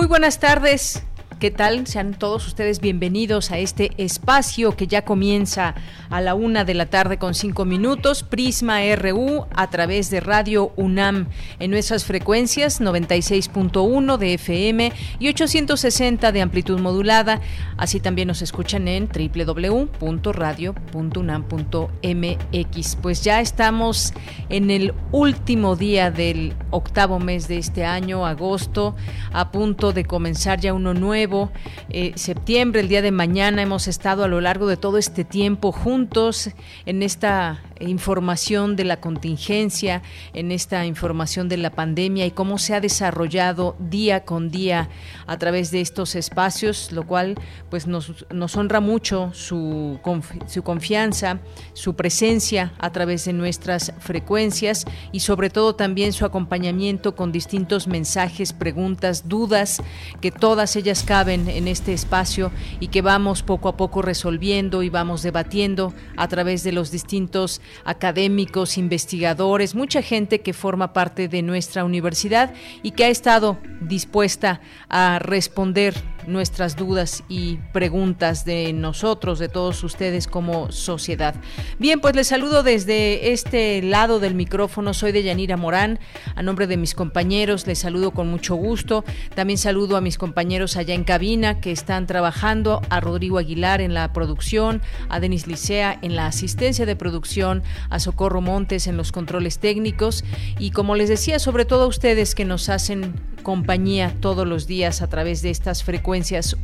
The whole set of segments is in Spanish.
Muy buenas tardes. ¿Qué tal? Sean todos ustedes bienvenidos a este espacio que ya comienza a la una de la tarde con cinco minutos, Prisma RU a través de Radio UNAM en nuestras frecuencias 96.1 de FM y 860 de amplitud modulada. Así también nos escuchan en www.radio.unam.mx. Pues ya estamos en el último día del octavo mes de este año, agosto, a punto de comenzar ya uno nuevo eh, septiembre, el día de mañana, hemos estado a lo largo de todo este tiempo juntos en esta información de la contingencia, en esta información de la pandemia y cómo se ha desarrollado día con día a través de estos espacios, lo cual pues nos, nos honra mucho su, su confianza, su presencia a través de nuestras frecuencias y sobre todo también su acompañamiento con distintos mensajes, preguntas, dudas, que todas ellas caben en este espacio y que vamos poco a poco resolviendo y vamos debatiendo a través de los distintos académicos, investigadores, mucha gente que forma parte de nuestra universidad y que ha estado dispuesta a responder nuestras dudas y preguntas de nosotros, de todos ustedes como sociedad. Bien, pues les saludo desde este lado del micrófono. Soy de Yanira Morán. A nombre de mis compañeros, les saludo con mucho gusto. También saludo a mis compañeros allá en cabina que están trabajando, a Rodrigo Aguilar en la producción, a Denis Licea en la asistencia de producción, a Socorro Montes en los controles técnicos y como les decía, sobre todo a ustedes que nos hacen compañía todos los días a través de estas frecuencias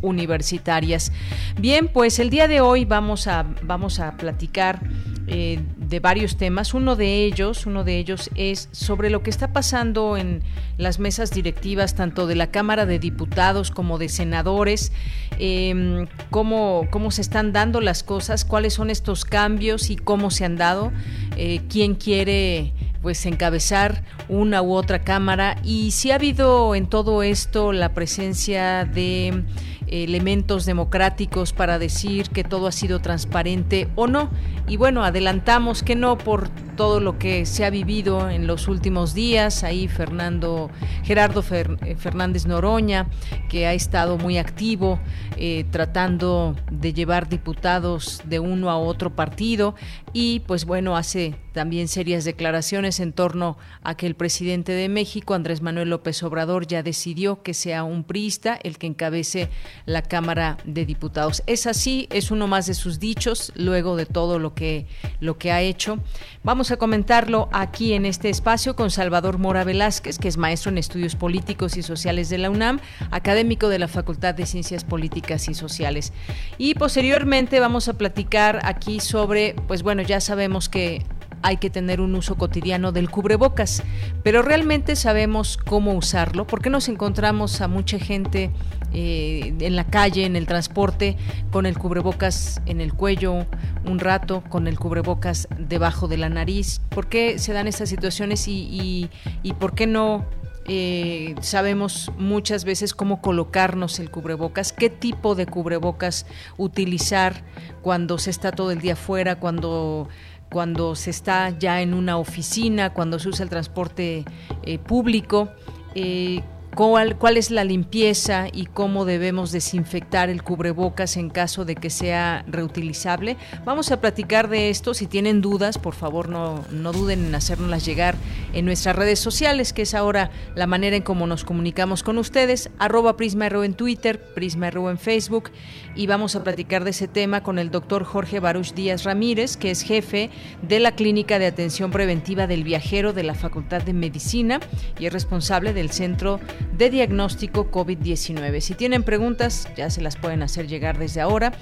universitarias. Bien, pues el día de hoy vamos a, vamos a platicar eh, de varios temas. Uno de ellos, uno de ellos es sobre lo que está pasando en las mesas directivas tanto de la Cámara de Diputados como de senadores, em, cómo, cómo se están dando las cosas, cuáles son estos cambios y cómo se han dado, eh, quién quiere pues encabezar una u otra cámara y si ha habido en todo esto la presencia de time elementos democráticos para decir que todo ha sido transparente o no. Y bueno, adelantamos que no por todo lo que se ha vivido en los últimos días. Ahí Fernando, Gerardo eh, Fernández Noroña, que ha estado muy activo eh, tratando de llevar diputados de uno a otro partido y pues bueno, hace también serias declaraciones en torno a que el presidente de México, Andrés Manuel López Obrador, ya decidió que sea un priista el que encabece la Cámara de Diputados. Es así, es uno más de sus dichos luego de todo lo que lo que ha hecho. Vamos a comentarlo aquí en este espacio con Salvador Mora Velázquez, que es maestro en estudios políticos y sociales de la UNAM, académico de la Facultad de Ciencias Políticas y Sociales. Y posteriormente vamos a platicar aquí sobre, pues bueno, ya sabemos que hay que tener un uso cotidiano del cubrebocas, pero realmente sabemos cómo usarlo. ¿Por qué nos encontramos a mucha gente eh, en la calle, en el transporte, con el cubrebocas en el cuello un rato, con el cubrebocas debajo de la nariz? ¿Por qué se dan estas situaciones y, por qué no eh, sabemos muchas veces cómo colocarnos el cubrebocas, qué tipo de cubrebocas utilizar cuando se está todo el día afuera, cuando cuando se está ya en una oficina, cuando se usa el transporte eh, público. Eh, cuál, cuál es la limpieza y cómo debemos desinfectar el cubrebocas en caso de que sea reutilizable. Vamos a platicar de esto. Si tienen dudas, por favor no, no duden en hacérnoslas llegar en nuestras redes sociales, que es ahora la manera en cómo nos comunicamos con ustedes. Arroba PrismaRU en Twitter, PrismaRU en Facebook. Y vamos a platicar de ese tema con el doctor Jorge Baruch Díaz Ramírez, que es jefe de la Clínica de Atención Preventiva del Viajero de la Facultad de Medicina y es responsable del Centro de diagnóstico COVID-19. Si tienen preguntas, ya se las pueden hacer llegar desde ahora.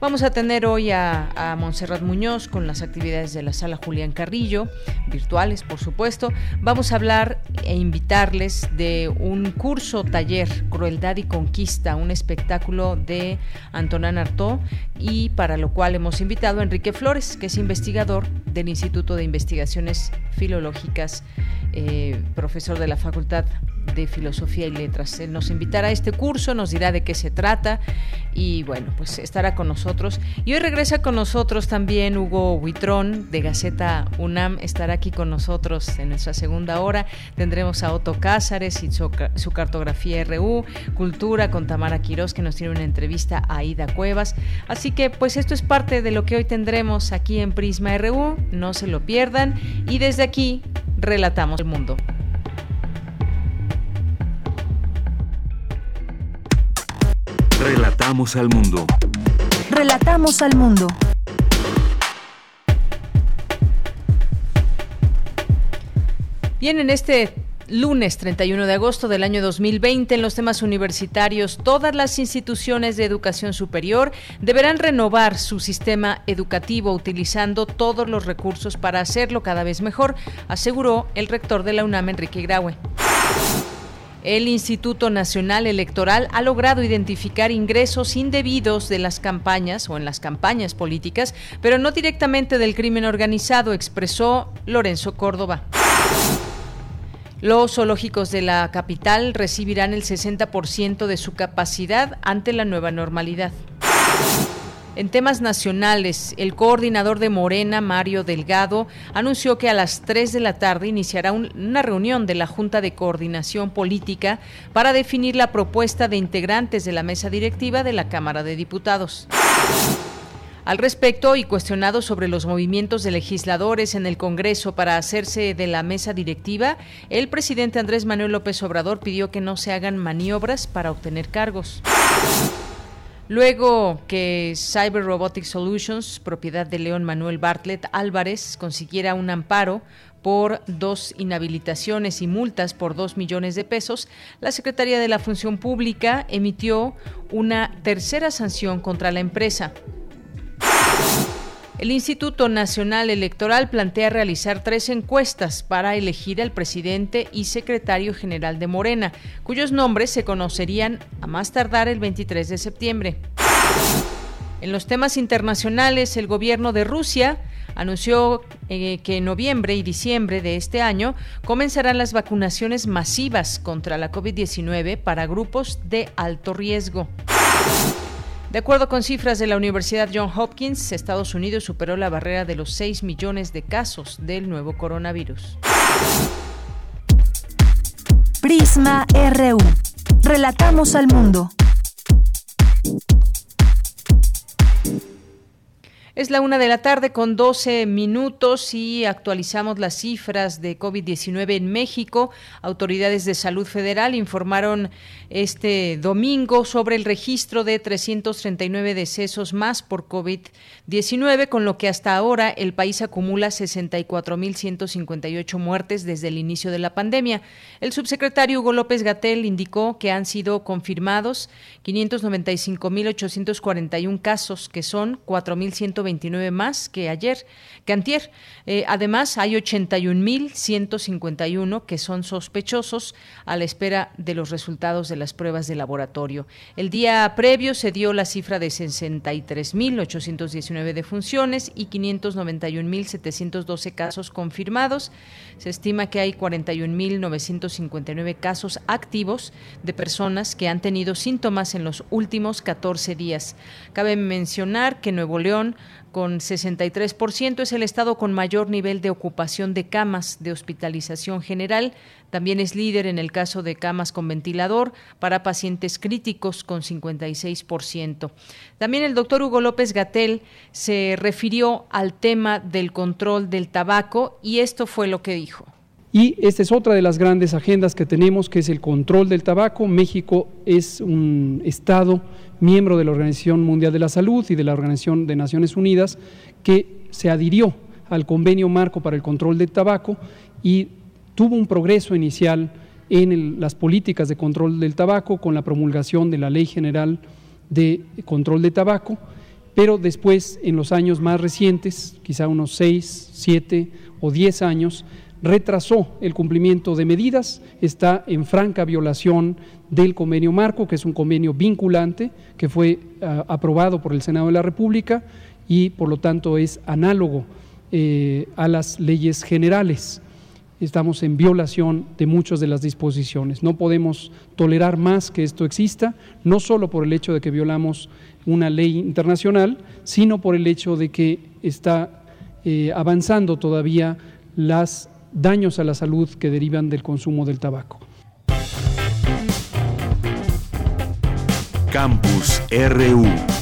Vamos a tener hoy a, a Montserrat Muñoz con las actividades de la sala Julián Carrillo, virtuales, por supuesto. Vamos a hablar e invitarles de un curso taller, Crueldad y Conquista, un espectáculo de Antonin Artaud y para lo cual hemos invitado a Enrique Flores, que es investigador del Instituto de Investigaciones Filológicas, eh, profesor de la Facultad de Filosofía y Letras. Él nos invitará a este curso, nos dirá de qué se trata y bueno, pues estará con nosotros. Y hoy regresa con nosotros también Hugo Huitrón de Gaceta UNAM, estará aquí con nosotros en nuestra segunda hora. Tendremos a Otto Cázares y su, su cartografía RU, Cultura con Tamara Quirós que nos tiene una entrevista a Ida Cuevas. Así que pues esto es parte de lo que hoy tendremos aquí en Prisma RU, no se lo pierdan y desde aquí relatamos el mundo. Relatamos al mundo. Relatamos al mundo. Bien, en este lunes 31 de agosto del año 2020 en los temas universitarios, todas las instituciones de educación superior deberán renovar su sistema educativo utilizando todos los recursos para hacerlo cada vez mejor, aseguró el rector de la UNAM, Enrique Graue. El Instituto Nacional Electoral ha logrado identificar ingresos indebidos de las campañas o en las campañas políticas, pero no directamente del crimen organizado, expresó Lorenzo Córdoba. Los zoológicos de la capital recibirán el 60% de su capacidad ante la nueva normalidad. En temas nacionales, el coordinador de Morena, Mario Delgado, anunció que a las 3 de la tarde iniciará una reunión de la Junta de Coordinación Política para definir la propuesta de integrantes de la mesa directiva de la Cámara de Diputados. Al respecto, y cuestionado sobre los movimientos de legisladores en el Congreso para hacerse de la mesa directiva, el presidente Andrés Manuel López Obrador pidió que no se hagan maniobras para obtener cargos. Luego que Cyber Robotic Solutions, propiedad de León Manuel Bartlett Álvarez, consiguiera un amparo por dos inhabilitaciones y multas por dos millones de pesos, la Secretaría de la Función Pública emitió una tercera sanción contra la empresa. El Instituto Nacional Electoral plantea realizar tres encuestas para elegir al presidente y secretario general de Morena, cuyos nombres se conocerían a más tardar el 23 de septiembre. En los temas internacionales, el gobierno de Rusia anunció eh, que en noviembre y diciembre de este año comenzarán las vacunaciones masivas contra la COVID-19 para grupos de alto riesgo. De acuerdo con cifras de la Universidad John Hopkins, Estados Unidos superó la barrera de los 6 millones de casos del nuevo coronavirus. Prisma RU. Relatamos al mundo. Es la una de la tarde con 12 minutos y actualizamos las cifras de COVID-19 en México. Autoridades de salud federal informaron este domingo sobre el registro de 339 decesos más por COVID-19, con lo que hasta ahora el país acumula 64.158 muertes desde el inicio de la pandemia. El subsecretario Hugo López Gatel indicó que han sido confirmados 595.841 casos, que son 4.129 más que ayer, que antier. Eh, además, hay 81.151 que son sospechosos a la espera de los resultados de las pruebas de laboratorio. El día previo se dio la cifra de 63.819 defunciones y 591.712 casos confirmados. Se estima que hay 41.959 casos activos de personas que han tenido síntomas en los últimos 14 días. Cabe mencionar que Nuevo León con 63%, es el estado con mayor nivel de ocupación de camas de hospitalización general. También es líder en el caso de camas con ventilador para pacientes críticos con 56%. También el doctor Hugo López Gatel se refirió al tema del control del tabaco y esto fue lo que dijo. Y esta es otra de las grandes agendas que tenemos, que es el control del tabaco. México es un Estado miembro de la Organización Mundial de la Salud y de la Organización de Naciones Unidas, que se adhirió al convenio marco para el control del tabaco y tuvo un progreso inicial en las políticas de control del tabaco con la promulgación de la Ley General de Control de Tabaco, pero después, en los años más recientes, quizá unos seis, siete o diez años, retrasó el cumplimiento de medidas, está en franca violación del convenio marco, que es un convenio vinculante que fue ah, aprobado por el Senado de la República y por lo tanto es análogo eh, a las leyes generales. Estamos en violación de muchas de las disposiciones. No podemos tolerar más que esto exista, no solo por el hecho de que violamos una ley internacional, sino por el hecho de que está eh, avanzando todavía los daños a la salud que derivan del consumo del tabaco. Campus RU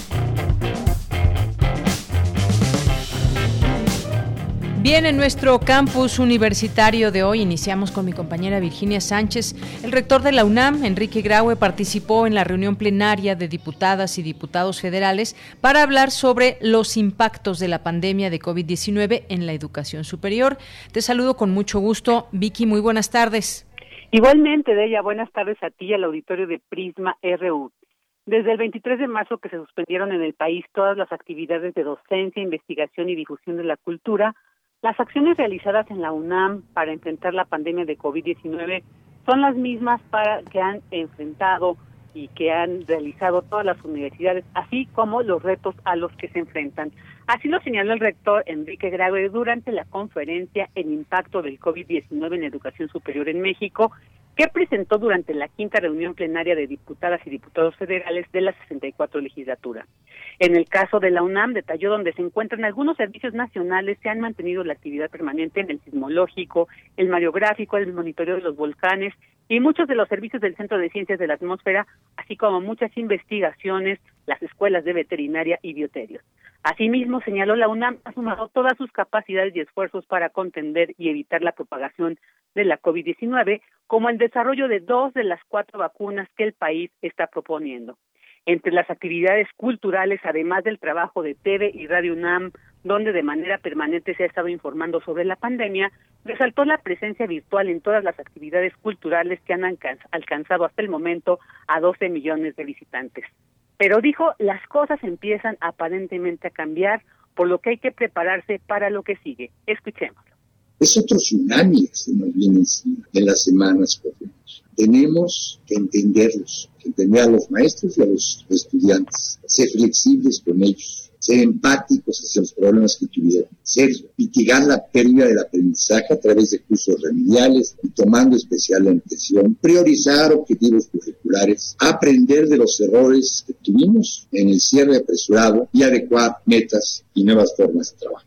Bien, en nuestro campus universitario de hoy iniciamos con mi compañera Virginia Sánchez. El rector de la UNAM, Enrique Graue, participó en la reunión plenaria de diputadas y diputados federales para hablar sobre los impactos de la pandemia de COVID-19 en la educación superior. Te saludo con mucho gusto. Vicky, muy buenas tardes. Igualmente, de ella, buenas tardes a ti y al auditorio de Prisma RU. Desde el 23 de marzo que se suspendieron en el país todas las actividades de docencia, investigación y difusión de la cultura, las acciones realizadas en la UNAM para enfrentar la pandemia de COVID-19 son las mismas para que han enfrentado y que han realizado todas las universidades, así como los retos a los que se enfrentan. Así lo señaló el rector Enrique Graue durante la conferencia El impacto del COVID-19 en educación superior en México, que presentó durante la quinta reunión plenaria de diputadas y diputados federales de la 64 legislatura. En el caso de la UNAM, detalló donde se encuentran algunos servicios nacionales que han mantenido la actividad permanente en el sismológico, el mariográfico, el monitoreo de los volcanes y muchos de los servicios del Centro de Ciencias de la Atmósfera, así como muchas investigaciones, las escuelas de veterinaria y bioterios. Asimismo, señaló la UNAM ha sumado todas sus capacidades y esfuerzos para contender y evitar la propagación de la COVID-19, como el desarrollo de dos de las cuatro vacunas que el país está proponiendo. Entre las actividades culturales, además del trabajo de TV y Radio UNAM, donde de manera permanente se ha estado informando sobre la pandemia, resaltó la presencia virtual en todas las actividades culturales que han alcanzado hasta el momento a 12 millones de visitantes. Pero dijo, las cosas empiezan aparentemente a cambiar, por lo que hay que prepararse para lo que sigue. Escuchémoslo. Es otro tsunami que se nos viene encima en las semanas próximas. Tenemos que entenderlos, que entender a los maestros y a los estudiantes, ser flexibles con ellos, ser empáticos hacia los problemas que tuvieron, ser mitigar la pérdida del aprendizaje a través de cursos remediales y tomando especial atención, priorizar objetivos curriculares, aprender de los errores que tuvimos en el cierre apresurado y adecuar metas y nuevas formas de trabajo.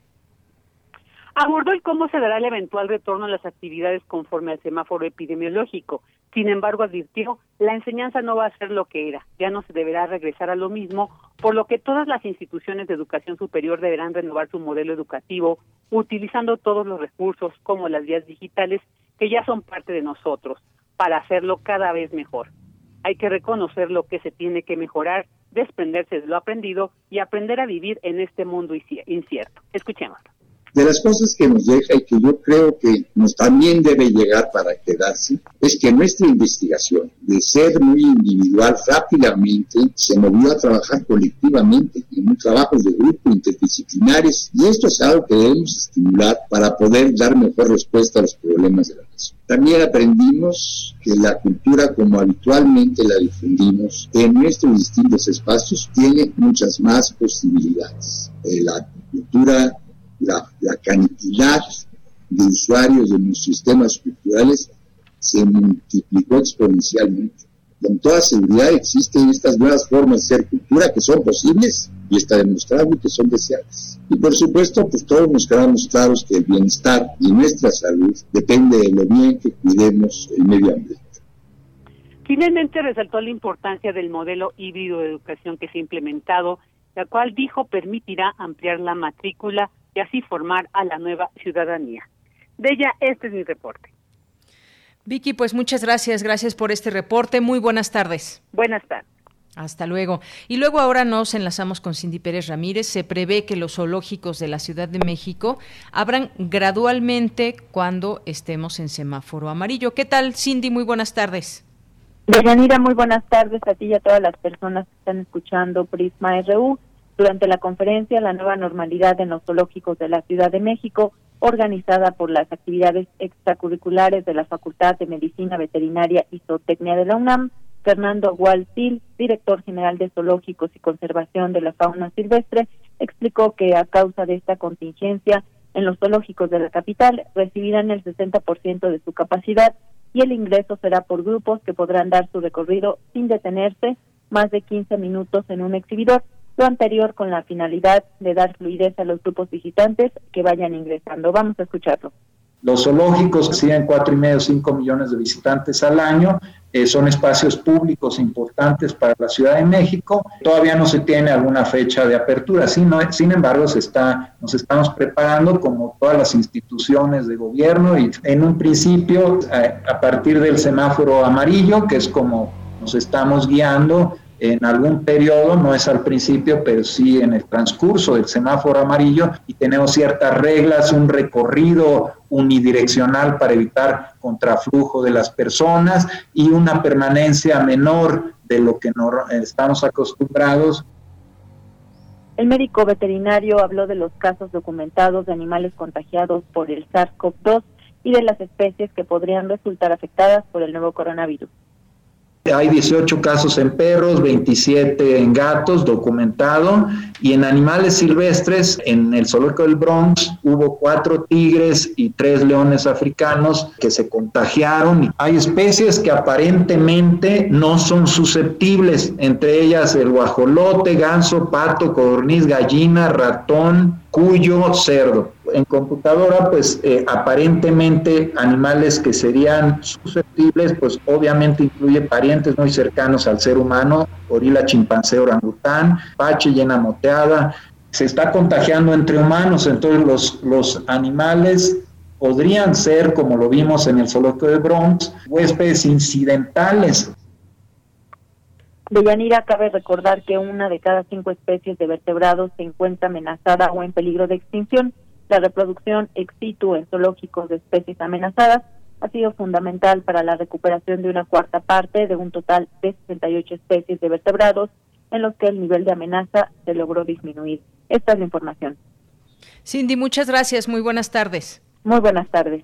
Abordó el cómo se dará el eventual retorno a las actividades conforme al semáforo epidemiológico. Sin embargo, advirtió, la enseñanza no va a ser lo que era, ya no se deberá regresar a lo mismo, por lo que todas las instituciones de educación superior deberán renovar su modelo educativo, utilizando todos los recursos como las vías digitales que ya son parte de nosotros, para hacerlo cada vez mejor. Hay que reconocer lo que se tiene que mejorar, desprenderse de lo aprendido y aprender a vivir en este mundo incierto. Escuchémoslo. De las cosas que nos deja y que yo creo que nos también debe llegar para quedarse, es que nuestra investigación, de ser muy individual, rápidamente se movió a trabajar colectivamente en un trabajo de grupo interdisciplinares y esto es algo que debemos estimular para poder dar mejor respuesta a los problemas de la nación. También aprendimos que la cultura como habitualmente la difundimos en nuestros distintos espacios tiene muchas más posibilidades. Eh, la cultura la, cantidad de usuarios de nuestros sistemas culturales se multiplicó exponencialmente. Con toda seguridad existen estas nuevas formas de ser cultura que son posibles y está demostrado que son deseables. Y por supuesto, pues todos nos quedamos claros que el bienestar y nuestra salud depende de lo bien que cuidemos el medio ambiente. Finalmente resaltó la importancia del modelo híbrido de educación que se ha implementado, la cual dijo permitirá ampliar la matrícula y así formar a la nueva ciudadanía. De ella, este es mi reporte. Vicky, pues muchas gracias, gracias por este reporte. Muy buenas tardes. Buenas tardes. Hasta luego. Y luego ahora nos enlazamos con Cindy Pérez Ramírez. Se prevé que los zoológicos de la Ciudad de México abran gradualmente cuando estemos en semáforo amarillo. ¿Qué tal, Cindy? Muy buenas tardes. Deyanira, muy buenas tardes a ti y a todas las personas que están escuchando Prisma RU. Durante la conferencia La nueva normalidad en los zoológicos de la Ciudad de México, organizada por las actividades extracurriculares de la Facultad de Medicina Veterinaria y Zootecnia de la UNAM, Fernando Gualtil, director general de Zoológicos y Conservación de la Fauna Silvestre, explicó que a causa de esta contingencia en los zoológicos de la capital recibirán el 60% de su capacidad y el ingreso será por grupos que podrán dar su recorrido sin detenerse más de 15 minutos en un exhibidor, lo anterior con la finalidad de dar fluidez a los grupos visitantes que vayan ingresando. Vamos a escucharlo. Los zoológicos cuatro y medio, cinco millones de visitantes al año. Eh, son espacios públicos importantes para la Ciudad de México. Todavía no se tiene alguna fecha de apertura. Sin, sin embargo, se está, nos estamos preparando como todas las instituciones de gobierno y en un principio, a, a partir del semáforo amarillo, que es como nos estamos guiando, en algún periodo, no es al principio, pero sí en el transcurso del semáforo amarillo y tenemos ciertas reglas, un recorrido unidireccional para evitar contraflujo de las personas y una permanencia menor de lo que no, estamos acostumbrados. El médico veterinario habló de los casos documentados de animales contagiados por el SARS-CoV-2 y de las especies que podrían resultar afectadas por el nuevo coronavirus. Hay 18 casos en perros, 27 en gatos, documentado, y en animales silvestres, en el zoológico del Bronx, hubo cuatro tigres y tres leones africanos que se contagiaron. Hay especies que aparentemente no son susceptibles, entre ellas el guajolote, ganso, pato, codorniz, gallina, ratón, cuyo, cerdo en computadora, pues eh, aparentemente animales que serían susceptibles, pues obviamente incluye parientes muy cercanos al ser humano, gorila, chimpancé, orangután, pache, llena moteada, se está contagiando entre humanos, entonces los, los animales podrían ser, como lo vimos en el zoológico de Bronx, huéspedes incidentales. De Yanira cabe recordar que una de cada cinco especies de vertebrados se encuentra amenazada o en peligro de extinción. La reproducción ex situ en zoológicos de especies amenazadas ha sido fundamental para la recuperación de una cuarta parte de un total de 68 especies de vertebrados en los que el nivel de amenaza se logró disminuir. Esta es la información. Cindy, muchas gracias. Muy buenas tardes. Muy buenas tardes.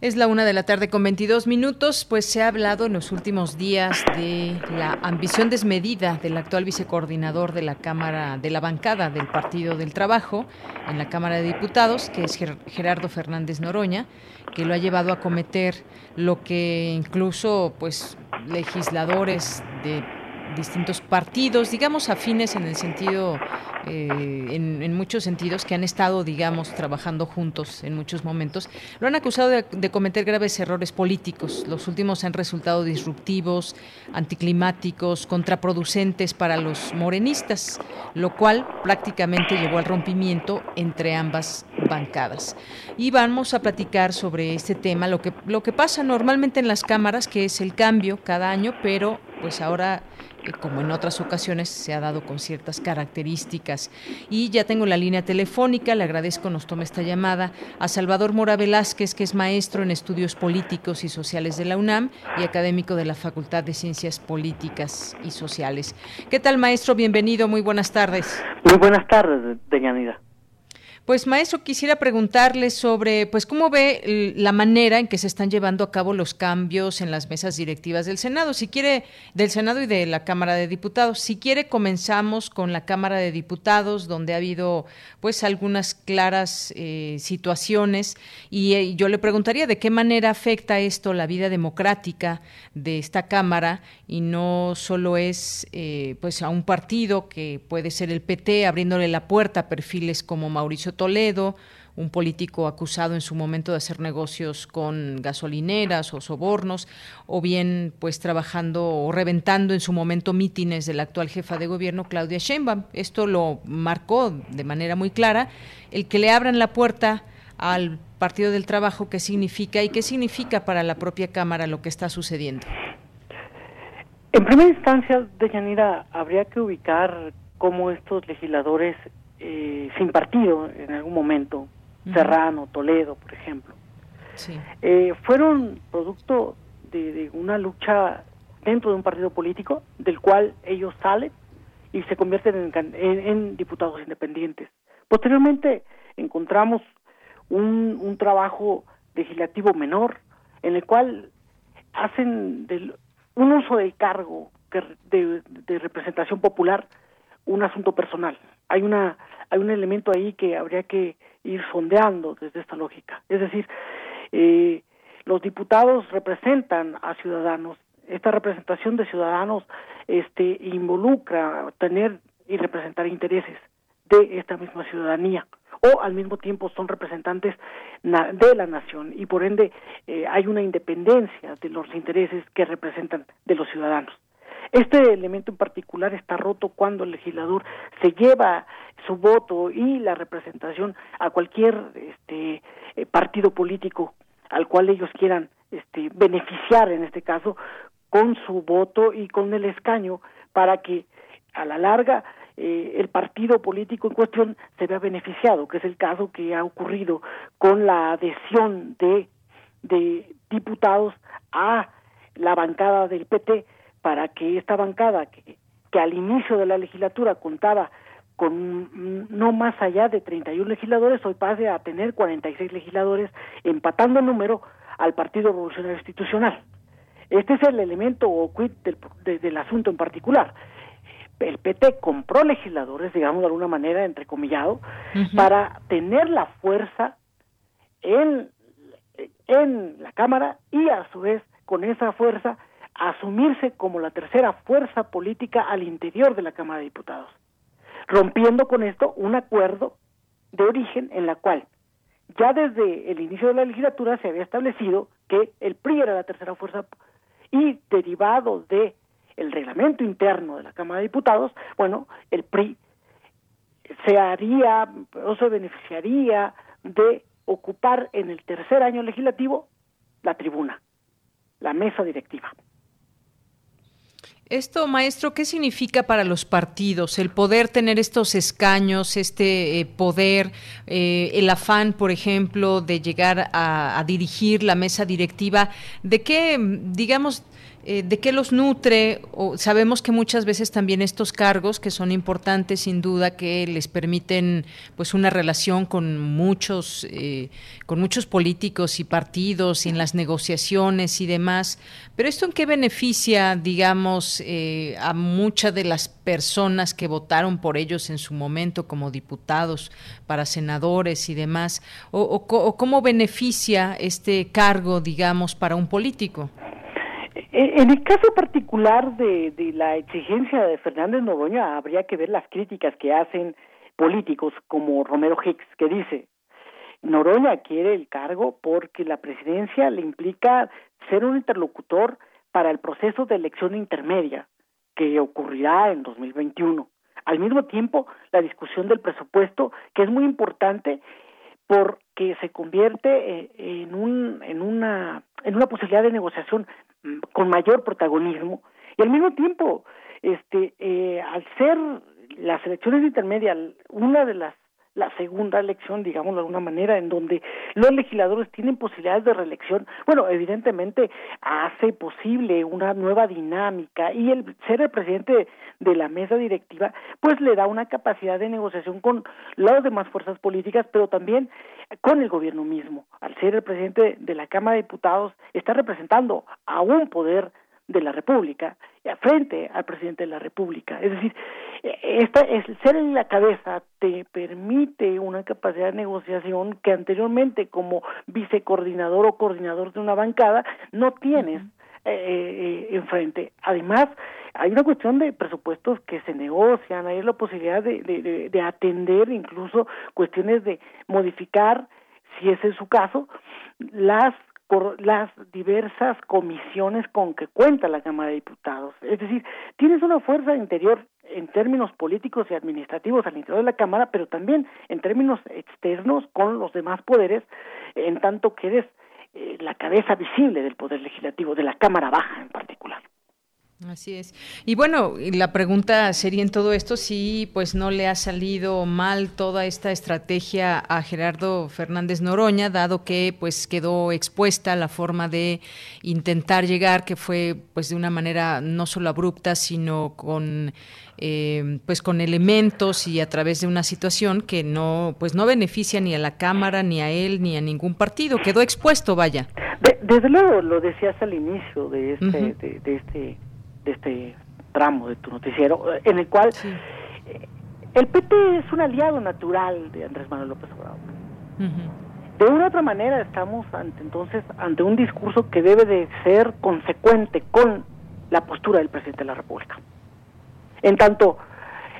Es la una de la tarde con 22 minutos, pues se ha hablado en los últimos días de la ambición desmedida del actual vicecoordinador de la Cámara, de la bancada del Partido del Trabajo en la Cámara de Diputados, que es Gerardo Fernández Noroña, que lo ha llevado a cometer lo que incluso pues legisladores de distintos partidos, digamos afines en el sentido, eh, en, muchos sentidos, que han estado, digamos, trabajando juntos en muchos momentos, lo han acusado de, cometer graves errores políticos. Los últimos han resultado disruptivos, anticlimáticos, contraproducentes para los morenistas, lo cual prácticamente llevó al rompimiento entre ambas bancadas. Y vamos a platicar sobre este tema, lo que, lo que pasa normalmente en las cámaras, que es el cambio cada año, pero pues ahora como en otras ocasiones se ha dado con ciertas características. Y ya tengo la línea telefónica, le agradezco nos tome esta llamada a Salvador Mora Velázquez, que es maestro en estudios políticos y sociales de la UNAM y académico de la Facultad de Ciencias Políticas y Sociales. ¿Qué tal, maestro? Bienvenido, muy buenas tardes. Muy buenas tardes, Deñanida. Pues maestro, quisiera preguntarle sobre, pues, cómo ve la manera en que se están llevando a cabo los cambios en las mesas directivas del Senado. Si quiere, del Senado y de la Cámara de Diputados. Si quiere, comenzamos con la Cámara de Diputados, donde ha habido, pues, algunas claras eh, situaciones. Y eh, yo le preguntaría de qué manera afecta esto la vida democrática de esta Cámara y no solo es, eh, pues, a un partido que puede ser el PT abriéndole la puerta a perfiles como Mauricio Toledo un político acusado en su momento de hacer negocios con gasolineras o sobornos, o bien pues trabajando o reventando en su momento mítines de la actual jefa de gobierno, Claudia Sheinbaum. Esto lo marcó de manera muy clara. El que le abran la puerta al Partido del Trabajo, ¿qué significa y qué significa para la propia Cámara lo que está sucediendo? En primera instancia, Deyanira, habría que ubicar cómo estos legisladores eh, sin partido en algún momento, Serrano, Toledo, por ejemplo, eh, fueron producto de, una lucha dentro de un partido político del cual ellos salen y se convierten en, diputados independientes. Posteriormente encontramos un, un, trabajo legislativo menor en el cual hacen del, un uso del cargo de, de, representación popular un asunto personal. Hay una hay un elemento ahí que habría que ir sondeando desde esta lógica. Es decir, eh, los diputados representan a ciudadanos. Esta representación de ciudadanos este, involucra tener y representar intereses de esta misma ciudadanía o al mismo tiempo son representantes de la nación y por ende eh, hay una independencia de los intereses que representan de los ciudadanos. Este elemento en particular está roto cuando el legislador se lleva su voto y la representación a cualquier este, eh, partido político al cual ellos quieran este, beneficiar en este caso con su voto y con el escaño para que a la larga eh, el partido político en cuestión se vea beneficiado, que es el caso que ha ocurrido con la adhesión de, de diputados a la bancada del PT para que esta bancada que, que al inicio de la legislatura contaba con no más allá de 31 legisladores, hoy pase a tener 46 legisladores, empatando el número al Partido Revolucionario Institucional. Este es el elemento o quid del, del asunto en particular el PT compró legisladores, digamos de alguna manera, entrecomillado, para tener la fuerza en, en la Cámara y a su vez con esa fuerza asumirse como la tercera fuerza política al interior de la Cámara de Diputados, rompiendo con esto un acuerdo de origen en la cual ya desde el inicio de la legislatura se había establecido que el PRI era la tercera fuerza y derivado de el reglamento interno de la Cámara de Diputados, bueno, el PRI se haría o se beneficiaría de ocupar en el tercer año legislativo la tribuna, la mesa directiva. Esto, maestro, ¿qué significa para los partidos el poder tener estos escaños, este eh, poder, eh, el afán, por ejemplo, de llegar a, a, dirigir la mesa directiva? ¿De qué, digamos, eh, ¿De qué los nutre? O sabemos que muchas veces también estos cargos, que son importantes sin duda, que les permiten pues una relación con muchos, eh, con muchos políticos y partidos y en las negociaciones y demás. Pero esto en qué beneficia, digamos, eh, a muchas de las personas que votaron por ellos en su momento como diputados, para senadores y demás, o, o cómo beneficia este cargo, digamos, para un político. En el caso particular de, de la exigencia de Fernández Noroña, habría que ver las críticas que hacen políticos como Romero Hicks, que dice, Noroña quiere el cargo porque la presidencia le implica ser un interlocutor para el proceso de elección intermedia que ocurrirá en 2021. Al mismo tiempo, la discusión del presupuesto, que es muy importante porque se convierte eh, en, un, en, una, en una posibilidad de negociación con mayor protagonismo. Y al mismo tiempo este eh, al ser las elecciones intermedias una de las la segunda elección, digamos de alguna manera, en donde los legisladores tienen posibilidades de reelección, bueno, evidentemente hace posible una nueva dinámica y el ser el presidente de la mesa directiva, pues le da una capacidad de negociación con las demás fuerzas políticas, pero también con el gobierno mismo. Al ser el presidente de la Cámara de Diputados, está representando a un poder de la República frente al presidente de la República. Es decir, esta, es, ser en la cabeza te permite una capacidad de negociación que anteriormente como vicecoordinador o coordinador de una bancada no tienes eh, enfrente. Además, hay una cuestión de presupuestos que se negocian, hay la posibilidad de, de, de atender incluso cuestiones de modificar, si ese es su caso, las por las diversas comisiones con que cuenta la Cámara de Diputados. Es decir, tienes una fuerza interior en términos políticos y administrativos al interior de la Cámara, pero también en términos externos con los demás poderes, en tanto que eres eh, la cabeza visible del Poder Legislativo, de la Cámara Baja en particular. Así es. Y bueno, la pregunta sería en todo esto si pues no le ha salido mal toda esta estrategia a Gerardo Fernández Noroña, dado que pues quedó expuesta la forma de intentar llegar, que fue pues de una manera no solo abrupta, sino con eh, pues con elementos y a través de una situación que no pues no beneficia ni a la cámara ni a él ni a ningún partido. Quedó expuesto vaya. Desde luego lo decías al inicio de este de este de este tramo de tu noticiero, en el cual eh, el PT es un aliado natural de Andrés Manuel López Obrador. De una u otra manera estamos ante entonces ante un discurso que debe de ser consecuente con la postura del presidente de la República. En tanto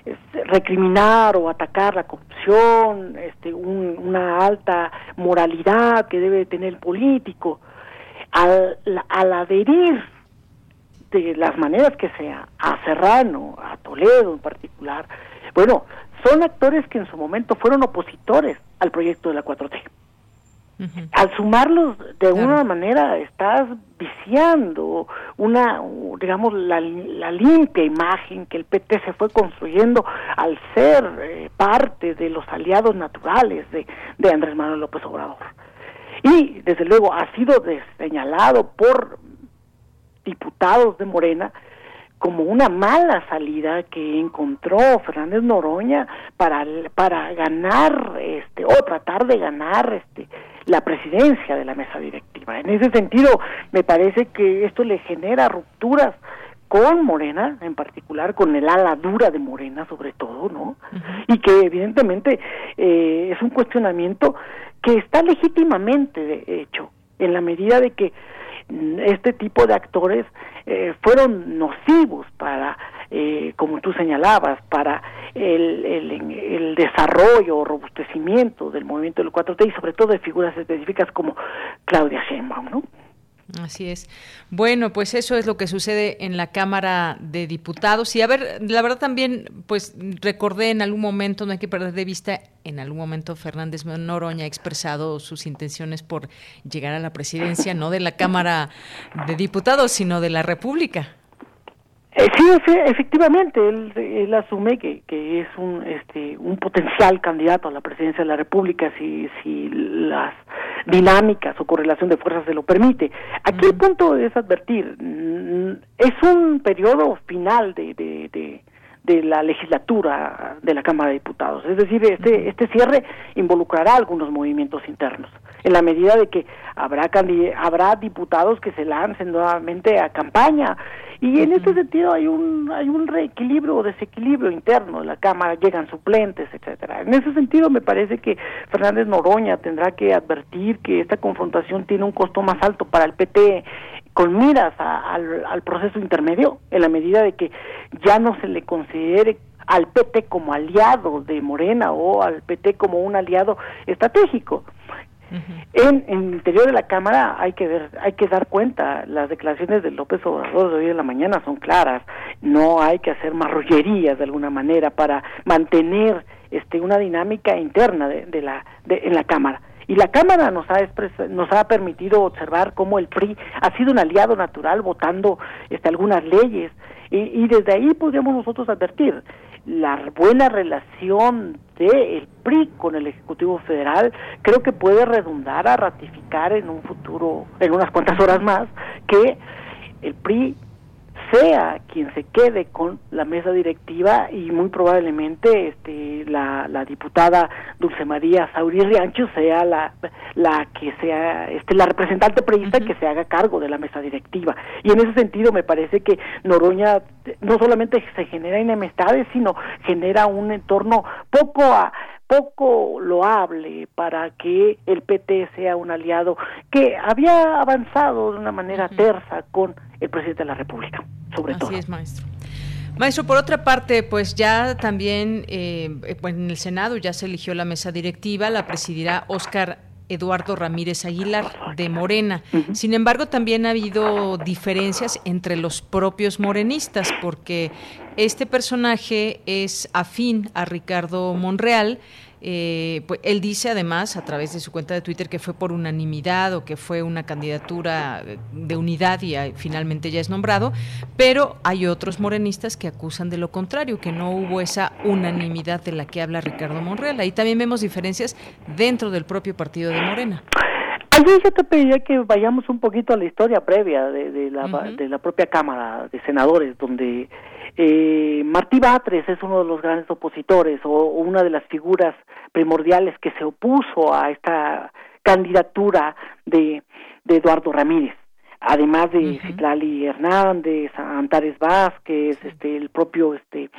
este, recriminar o atacar la corrupción, este, una alta moralidad que debe tener el político, al, al adherir de las maneras que sea, a Serrano, a Toledo en particular, bueno, son actores que en su momento fueron opositores al proyecto de la 4T. Al sumarlos de una manera estás viciando una, digamos, la, limpia imagen que el PT se fue construyendo al ser eh, parte de los aliados naturales de, de Andrés Manuel López Obrador. Y desde luego ha sido señalado por diputados de Morena como una mala salida que encontró Fernández Noroña para para ganar este o tratar de ganar este la presidencia de la mesa directiva. En ese sentido, me parece que esto le genera rupturas con Morena, en particular con el ala dura de Morena sobre todo, ¿no? Y que evidentemente eh, es un cuestionamiento que está legítimamente de hecho, en la medida de que este tipo de actores eh, fueron nocivos para, eh, como tú señalabas, para el, el, el, desarrollo o robustecimiento del movimiento del 4T y sobre todo de figuras específicas como Claudia Sheinbaum, ¿no? Así es. Bueno, pues eso es lo que sucede en la Cámara de Diputados. Y a ver, la verdad también, pues recordé en algún momento, no hay que perder de vista, en algún momento Fernández Noroña ha expresado sus intenciones por llegar a la presidencia, no de la Cámara de Diputados, sino de la República. Eh, sí, efectivamente, él, asume que, que, es un, este, un potencial candidato a la presidencia de la República si, si las dinámicas o correlación de fuerzas se lo permite. Aquí el punto es advertir, mm, es un periodo final de, de, de, de la legislatura de la Cámara de Diputados. Es decir, este, este cierre involucrará algunos movimientos internos, en la medida de que habrá, habrá diputados que se lancen nuevamente a campaña y en este sentido hay un hay un reequilibrio o desequilibrio interno de la Cámara, llegan suplentes, etcétera. En ese sentido me parece que Fernández Noroña tendrá que advertir que esta confrontación tiene un costo más alto para el PT con miras al, al proceso intermedio, en la medida de que ya no se le considere al PT como aliado de Morena o al PT como un aliado estratégico. En, el interior de la Cámara hay que ver, hay que dar cuenta, las declaraciones de López Obrador de hoy en la mañana son claras, no hay que hacer marrullerías de alguna manera para mantener este una dinámica interna de, la en la Cámara. Y la Cámara nos ha nos ha permitido observar cómo el PRI ha sido un aliado natural votando este, algunas leyes. Y, desde ahí podríamos nosotros advertir la buena relación del PRI con el Ejecutivo Federal creo que puede redundar a ratificar en un futuro, en unas cuantas horas más, que el PRI sea quien se quede con la mesa directiva y muy probablemente este la, la diputada Dulce María Sauri Riancho sea la, la que sea este la representante priista que se haga cargo de la mesa directiva. Y en ese sentido me parece que Noroña no solamente se genera enemistades sino genera un entorno poco a poco loable para que el PT sea un aliado que había avanzado de una manera tersa con el presidente de la República, sobre todo. Así es, maestro. Maestro, por otra parte, pues ya también eh, en el Senado ya se eligió la mesa directiva, la presidirá Óscar Eduardo Ramírez Aguilar de Morena. Sin embargo, también ha habido diferencias entre los propios morenistas, porque este personaje es afín a Ricardo Monreal. Eh, pues él dice además a través de su cuenta de Twitter que fue por unanimidad o que fue una candidatura de unidad y finalmente ya es nombrado, pero hay otros morenistas que acusan de lo contrario, que no hubo esa unanimidad de la que habla Ricardo Monreal. Ahí también vemos diferencias dentro del propio partido de Morena. Ayer yo te pediría que vayamos un poquito a la historia previa de, la, de la propia Cámara de Senadores, donde eh, Martí Batres es uno de los grandes opositores o, una de las figuras primordiales que se opuso a esta candidatura de, Eduardo Ramírez. Además de Citlali Hernández, Antares Vázquez, este, el propio este,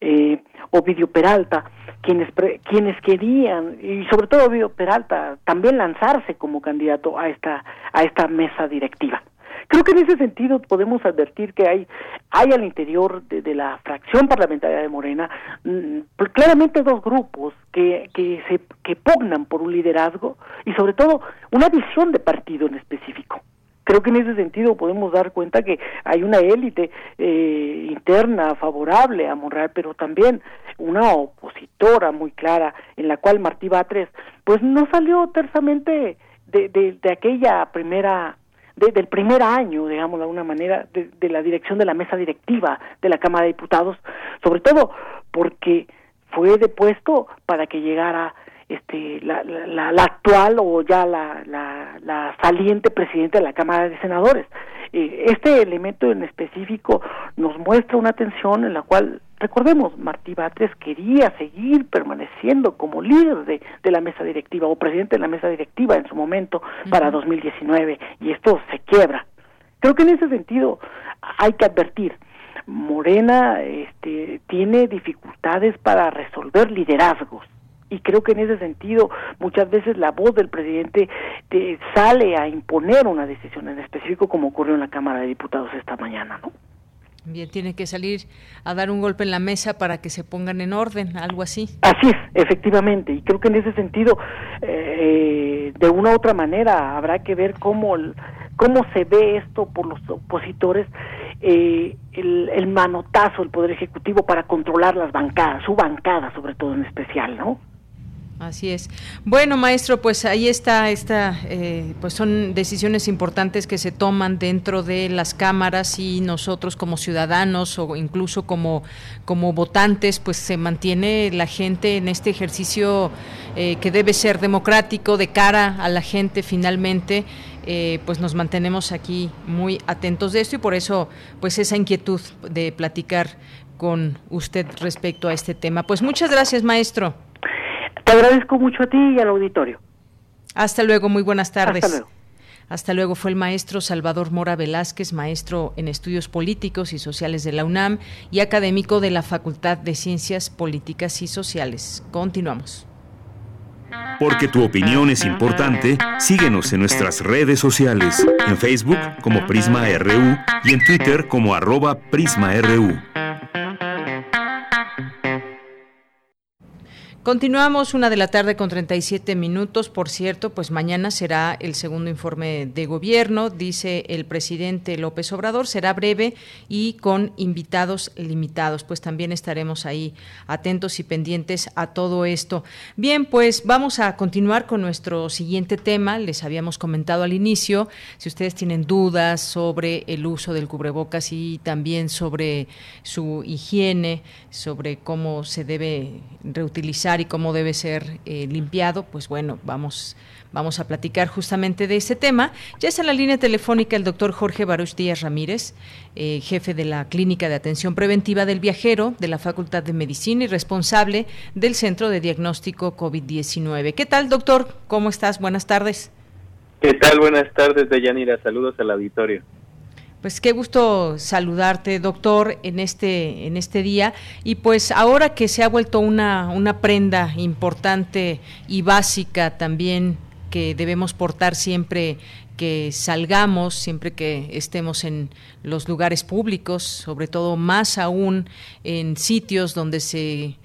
eh, Ovidio Peralta, quienes, quienes querían, y sobre todo Ovidio Peralta, también lanzarse como candidato a esta, a esta mesa directiva. Creo que en ese sentido podemos advertir que hay, hay al interior de, la fracción parlamentaria de Morena mm, pues claramente dos grupos que, que, se, que pugnan por un liderazgo y sobre todo una visión de partido en específico. Creo que en ese sentido podemos dar cuenta que hay una élite eh, interna favorable a Monreal, pero también una opositora muy clara en la cual Martí Batres pues no salió tersamente de, de, de aquella primera del primer año, digamos de alguna manera, de, la dirección de la mesa directiva de la Cámara de Diputados, sobre todo porque fue depuesto para que llegara este la, la, la actual o ya la, la, la, saliente presidente de la Cámara de Senadores. Eh, este elemento en específico nos muestra una tensión en la cual Recordemos, Martí Batres quería seguir permaneciendo como líder de, de, la mesa directiva o presidente de la mesa directiva en su momento para 2019 y esto se quiebra. Creo que en ese sentido hay que advertir, Morena este, tiene dificultades para resolver liderazgos y creo que en ese sentido muchas veces la voz del presidente te sale a imponer una decisión en específico como ocurrió en la Cámara de Diputados esta mañana, ¿no? Bien, tiene que salir a dar un golpe en la mesa para que se pongan en orden, algo así. Así es, efectivamente, y creo que en ese sentido, eh, de una u otra manera, habrá que ver cómo, cómo se ve esto por los opositores, eh, el, el manotazo del Poder Ejecutivo para controlar las bancadas, su bancada sobre todo en especial, ¿no? Así es. Bueno, maestro, pues ahí está, esta, eh, pues son decisiones importantes que se toman dentro de las cámaras y nosotros como ciudadanos o incluso como, como votantes, pues se mantiene la gente en este ejercicio eh, que debe ser democrático de cara a la gente finalmente. Eh, pues nos mantenemos aquí muy atentos de esto y por eso pues esa inquietud de platicar con usted respecto a este tema. Pues muchas gracias, maestro. Te agradezco mucho a ti y al auditorio. Hasta luego, muy buenas tardes. Hasta luego. Hasta luego fue el maestro Salvador Mora Velázquez, maestro en estudios políticos y sociales de la UNAM y académico de la Facultad de Ciencias Políticas y Sociales. Continuamos. Porque tu opinión es importante, síguenos en nuestras redes sociales, en Facebook como Prisma RU y en Twitter como arroba PrismaRU. Continuamos una de la tarde con 37 minutos. Por cierto, pues mañana será el segundo informe de gobierno, dice el presidente López Obrador. Será breve y con invitados limitados. Pues también estaremos ahí atentos y pendientes a todo esto. Bien, pues vamos a continuar con nuestro siguiente tema. Les habíamos comentado al inicio, si ustedes tienen dudas sobre el uso del cubrebocas y también sobre su higiene, sobre cómo se debe reutilizar y cómo debe ser eh, limpiado, pues bueno, vamos, vamos a platicar justamente de ese tema. Ya está en la línea telefónica el doctor Jorge Baruch Díaz Ramírez, eh, jefe de la Clínica de Atención Preventiva del Viajero de la Facultad de Medicina y responsable del Centro de Diagnóstico COVID-19. ¿Qué tal, doctor? ¿Cómo estás? Buenas tardes. ¿Qué tal? Buenas tardes, Deyanira. Saludos al auditorio. Pues qué gusto saludarte, doctor, en este, en este día. Y pues ahora que se ha vuelto una, una prenda importante y básica también que debemos portar siempre que salgamos, siempre que estemos en los lugares públicos, sobre todo más aún en sitios donde se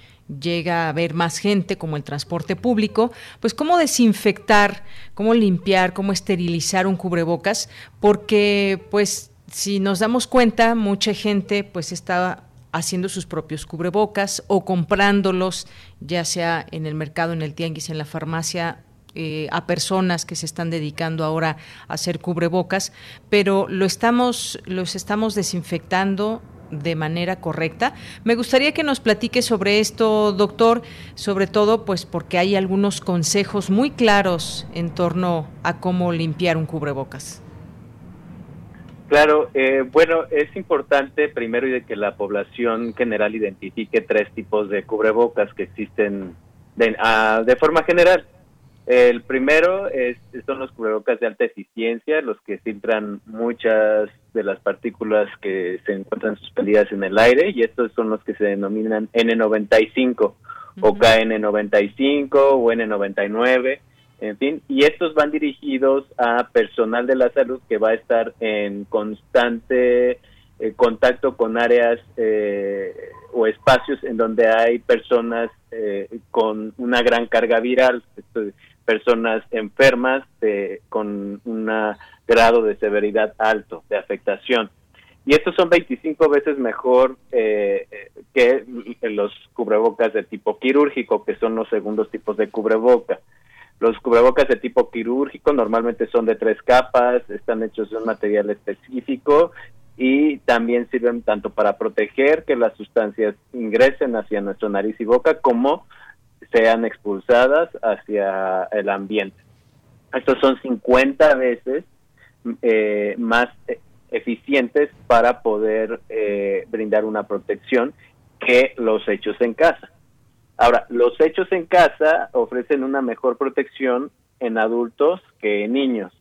llega a ver más gente como el transporte público, pues cómo desinfectar, cómo limpiar, cómo esterilizar un cubrebocas, porque pues si nos damos cuenta, mucha gente pues está haciendo sus propios cubrebocas o comprándolos, ya sea en el mercado, en el tianguis, en la farmacia, eh, a personas que se están dedicando ahora a hacer cubrebocas, pero lo estamos, los estamos desinfectando de manera correcta. Me gustaría que nos platique sobre esto, doctor, sobre todo pues porque hay algunos consejos muy claros en torno a cómo limpiar un cubrebocas. Claro, eh, bueno, es importante primero de que la población general identifique tres tipos de cubrebocas que existen de, ah, de forma general. El primero es, son los cubrebocas de alta eficiencia, los que filtran muchas de las partículas que se encuentran suspendidas en el aire y estos son los que se denominan N95 o KN95 o N99 en fin, y estos van dirigidos a personal de la salud que va a estar en constante eh, contacto con áreas eh, o espacios en donde hay personas eh, con una gran carga viral, personas enfermas con un grado de severidad alto de afectación. Y estos son 25 veces mejor que los cubrebocas de tipo quirúrgico, que son los segundos tipos de cubreboca. Los cubrebocas de tipo quirúrgico normalmente son de tres capas, están hechos de un material específico y también sirven tanto para proteger que las sustancias ingresen hacia nuestra nariz y boca como sean expulsadas hacia el ambiente. Estos son 50 veces eh, más eficientes para poder eh, brindar una protección que los hechos en casa. Ahora, los hechos en casa ofrecen una mejor protección en adultos que en niños.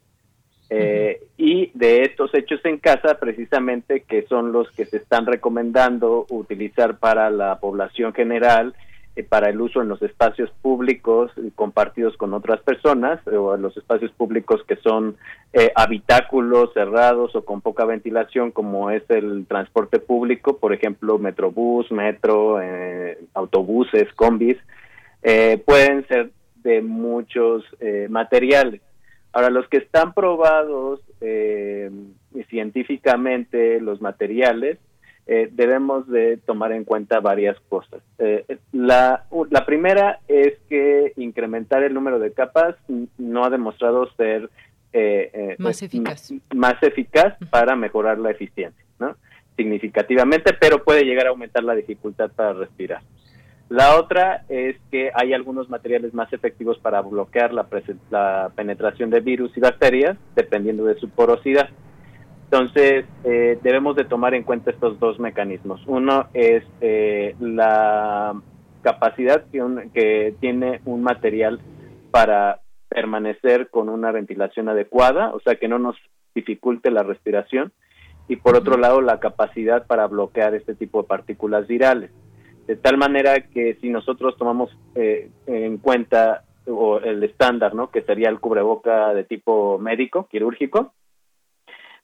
Eh, y de estos hechos en casa, precisamente, que son los que se están recomendando utilizar para la población general, eh, para el uso en los espacios públicos compartidos con otras personas o en los espacios públicos que son eh, habitáculos cerrados o con poca ventilación como es el transporte público, por ejemplo, metrobús, metro, eh, autobuses, combis, pueden ser de muchos materiales. Ahora, los que están probados científicamente, los materiales, eh, debemos de tomar en cuenta varias cosas. Eh, la, la primera es que incrementar el número de capas no ha demostrado ser eh, más eficaz, más eficaz para mejorar la eficiencia, ¿no? significativamente, pero puede llegar a aumentar la dificultad para respirar. La otra es que hay algunos materiales más efectivos para bloquear la, la penetración de virus y bacterias, dependiendo de su porosidad. Entonces, eh, debemos de tomar en cuenta estos dos mecanismos. Uno es eh, la capacidad que, tiene un material para permanecer con una ventilación adecuada, o sea, que no nos dificulte la respiración. Y por otro lado, la capacidad para bloquear este tipo de partículas virales. De tal manera que si nosotros tomamos eh, en cuenta o el estándar, ¿no? Que sería el cubreboca de tipo médico, quirúrgico,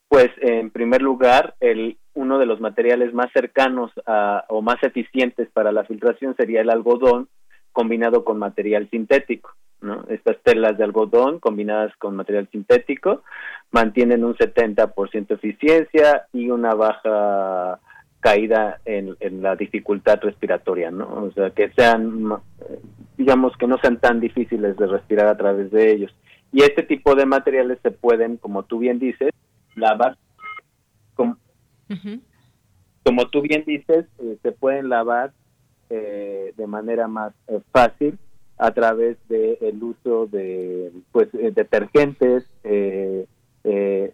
pues en primer lugar, el, uno de los materiales más cercanos o más eficientes para la filtración sería el algodón combinado con material sintético. ¿no? Estas telas de algodón combinadas con material sintético mantienen un 70% eficiencia y una baja caída en, la dificultad respiratoria, ¿no? O sea, que sean, digamos, que no sean tan difíciles de respirar a través de ellos. Y este tipo de materiales se pueden, como tú bien dices, lavar. Como, como tú bien dices, eh, se pueden lavar eh, de manera más eh, fácil a través del el uso de pues detergentes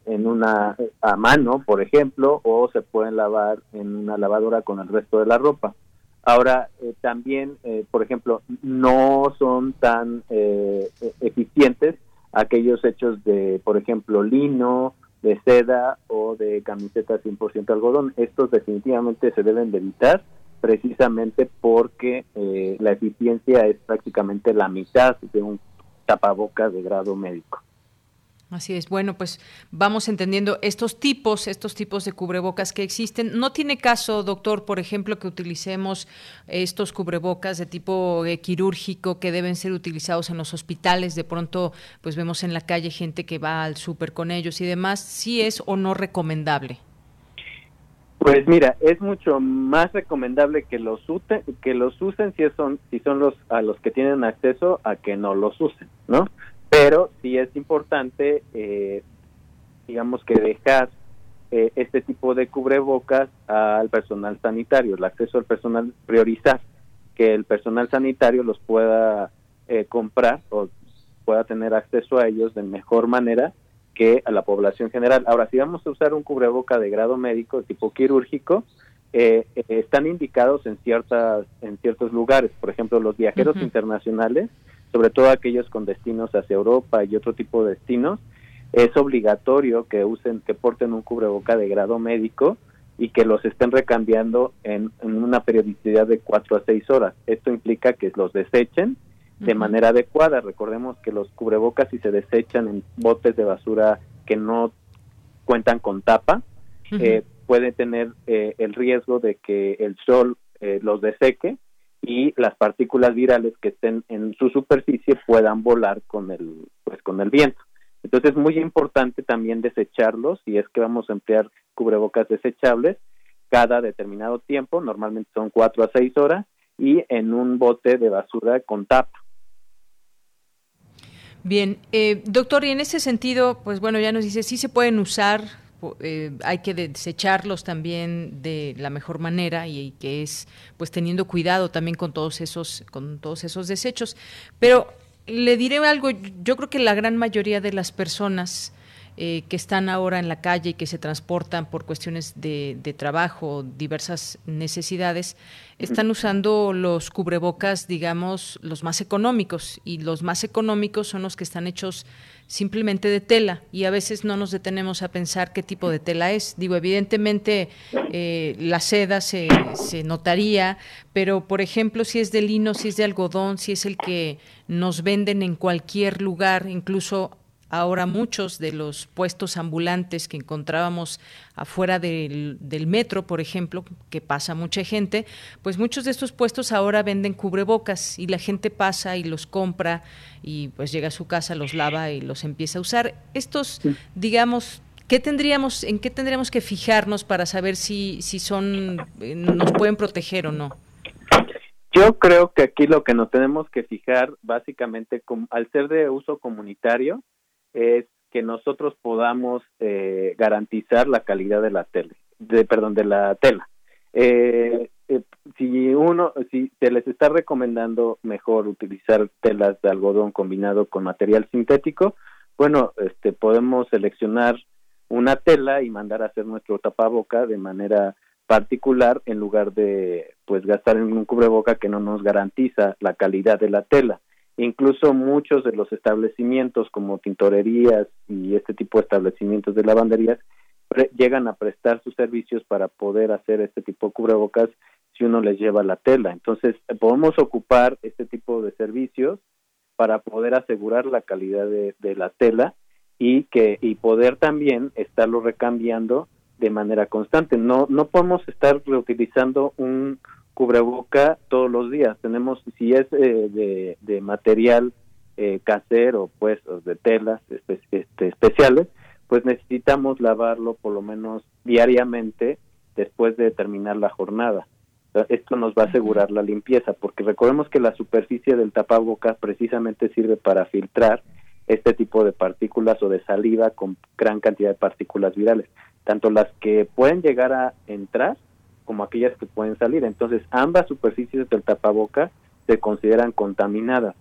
en una a mano, por ejemplo, o se pueden lavar en una lavadora con el resto de la ropa. Ahora, también, por ejemplo, no son tan eficientes aquellos hechos de, por ejemplo, lino de seda o de camiseta 100% algodón. Estos definitivamente se deben de evitar precisamente porque eh, la eficiencia es prácticamente la mitad de un tapabocas de grado médico. Así es. Bueno, pues vamos entendiendo estos tipos, estos tipos de cubrebocas que existen. No tiene caso, doctor, por ejemplo, que utilicemos estos cubrebocas de tipo eh, quirúrgico que deben ser utilizados en los hospitales. De pronto, pues vemos en la calle gente que va al súper con ellos y demás. ¿Sí es o no recomendable? Pues mira, es mucho más recomendable que los usen, que los usen si son si son los a los que tienen acceso a que no los usen, ¿no? Pero sí es importante, eh, digamos que dejar eh, este tipo de cubrebocas al personal sanitario, el acceso al personal, priorizar que el personal sanitario los pueda eh, comprar o pueda tener acceso a ellos de mejor manera que a la población general. Ahora, si vamos a usar un cubreboca de grado médico, tipo quirúrgico, están indicados en ciertas en ciertos lugares, por ejemplo, los viajeros internacionales sobre todo aquellos con destinos hacia Europa y otro tipo de destinos, es obligatorio que usen, que porten un cubreboca de grado médico y que los estén recambiando en, una periodicidad de cuatro a seis horas. Esto implica que los desechen de manera adecuada. Recordemos que los cubrebocas si se desechan en botes de basura que no cuentan con tapa, eh, puede tener eh, el riesgo de que el sol eh, los deseque y las partículas virales que estén en su superficie puedan volar con el pues con el viento. Entonces es muy importante también desecharlos y es que vamos a emplear cubrebocas desechables cada determinado tiempo, normalmente son cuatro a seis horas y en un bote de basura con tapa. Bien, eh, doctor, y en ese sentido, pues bueno, ya nos dice, sí se pueden usar eh, hay que desecharlos también de la mejor manera y, que es pues teniendo cuidado también con todos esos con todos esos desechos pero le diré algo yo creo que la gran mayoría de las personas eh, que están ahora en la calle y que se transportan por cuestiones de, de trabajo, diversas necesidades, están usando los cubrebocas, digamos, los más económicos. Y los más económicos son los que están hechos simplemente de tela y a veces no nos detenemos a pensar qué tipo de tela es. Digo, evidentemente eh, la seda se, se notaría, pero por ejemplo si es de lino, si es de algodón, si es el que nos venden en cualquier lugar, incluso ahora muchos de los puestos ambulantes que encontrábamos afuera del, metro, por ejemplo, que pasa mucha gente, pues muchos de estos puestos ahora venden cubrebocas y la gente pasa y los compra y pues llega a su casa, los lava y los empieza a usar. Estos, digamos, ¿Qué tendríamos, ¿En qué tendríamos que fijarnos para saber si, si son, eh, nos pueden proteger o no? Yo creo que aquí lo que nos tenemos que fijar, básicamente, al ser de uso comunitario, es que nosotros podamos eh, garantizar la calidad de la tele, de, perdón, de la tela. Eh, eh, si uno, si se les está recomendando mejor utilizar telas de algodón combinado con material sintético, bueno, este, podemos seleccionar una tela y mandar a hacer nuestro tapaboca de manera particular en lugar de pues gastar en un cubreboca que no nos garantiza la calidad de la tela. Incluso muchos de los establecimientos como tintorerías y este tipo de establecimientos de lavanderías llegan a prestar sus servicios para poder hacer este tipo de cubrebocas si uno les lleva la tela. Entonces, podemos ocupar este tipo de servicios para poder asegurar la calidad de, la tela y que y poder también estarlo recambiando de manera constante. No no podemos estar reutilizando un cubreboca todos los días. Tenemos, si es eh, de, material eh, casero, pues, de telas este, especiales, pues necesitamos lavarlo por lo menos diariamente después de terminar la jornada. Esto nos va a asegurar la limpieza, porque recordemos que la superficie del tapabocas precisamente sirve para filtrar este tipo de partículas o de saliva con gran cantidad de partículas virales, tanto las que pueden llegar a entrar como aquellas que pueden salir. Entonces, ambas superficies del tapaboca se consideran contaminadas,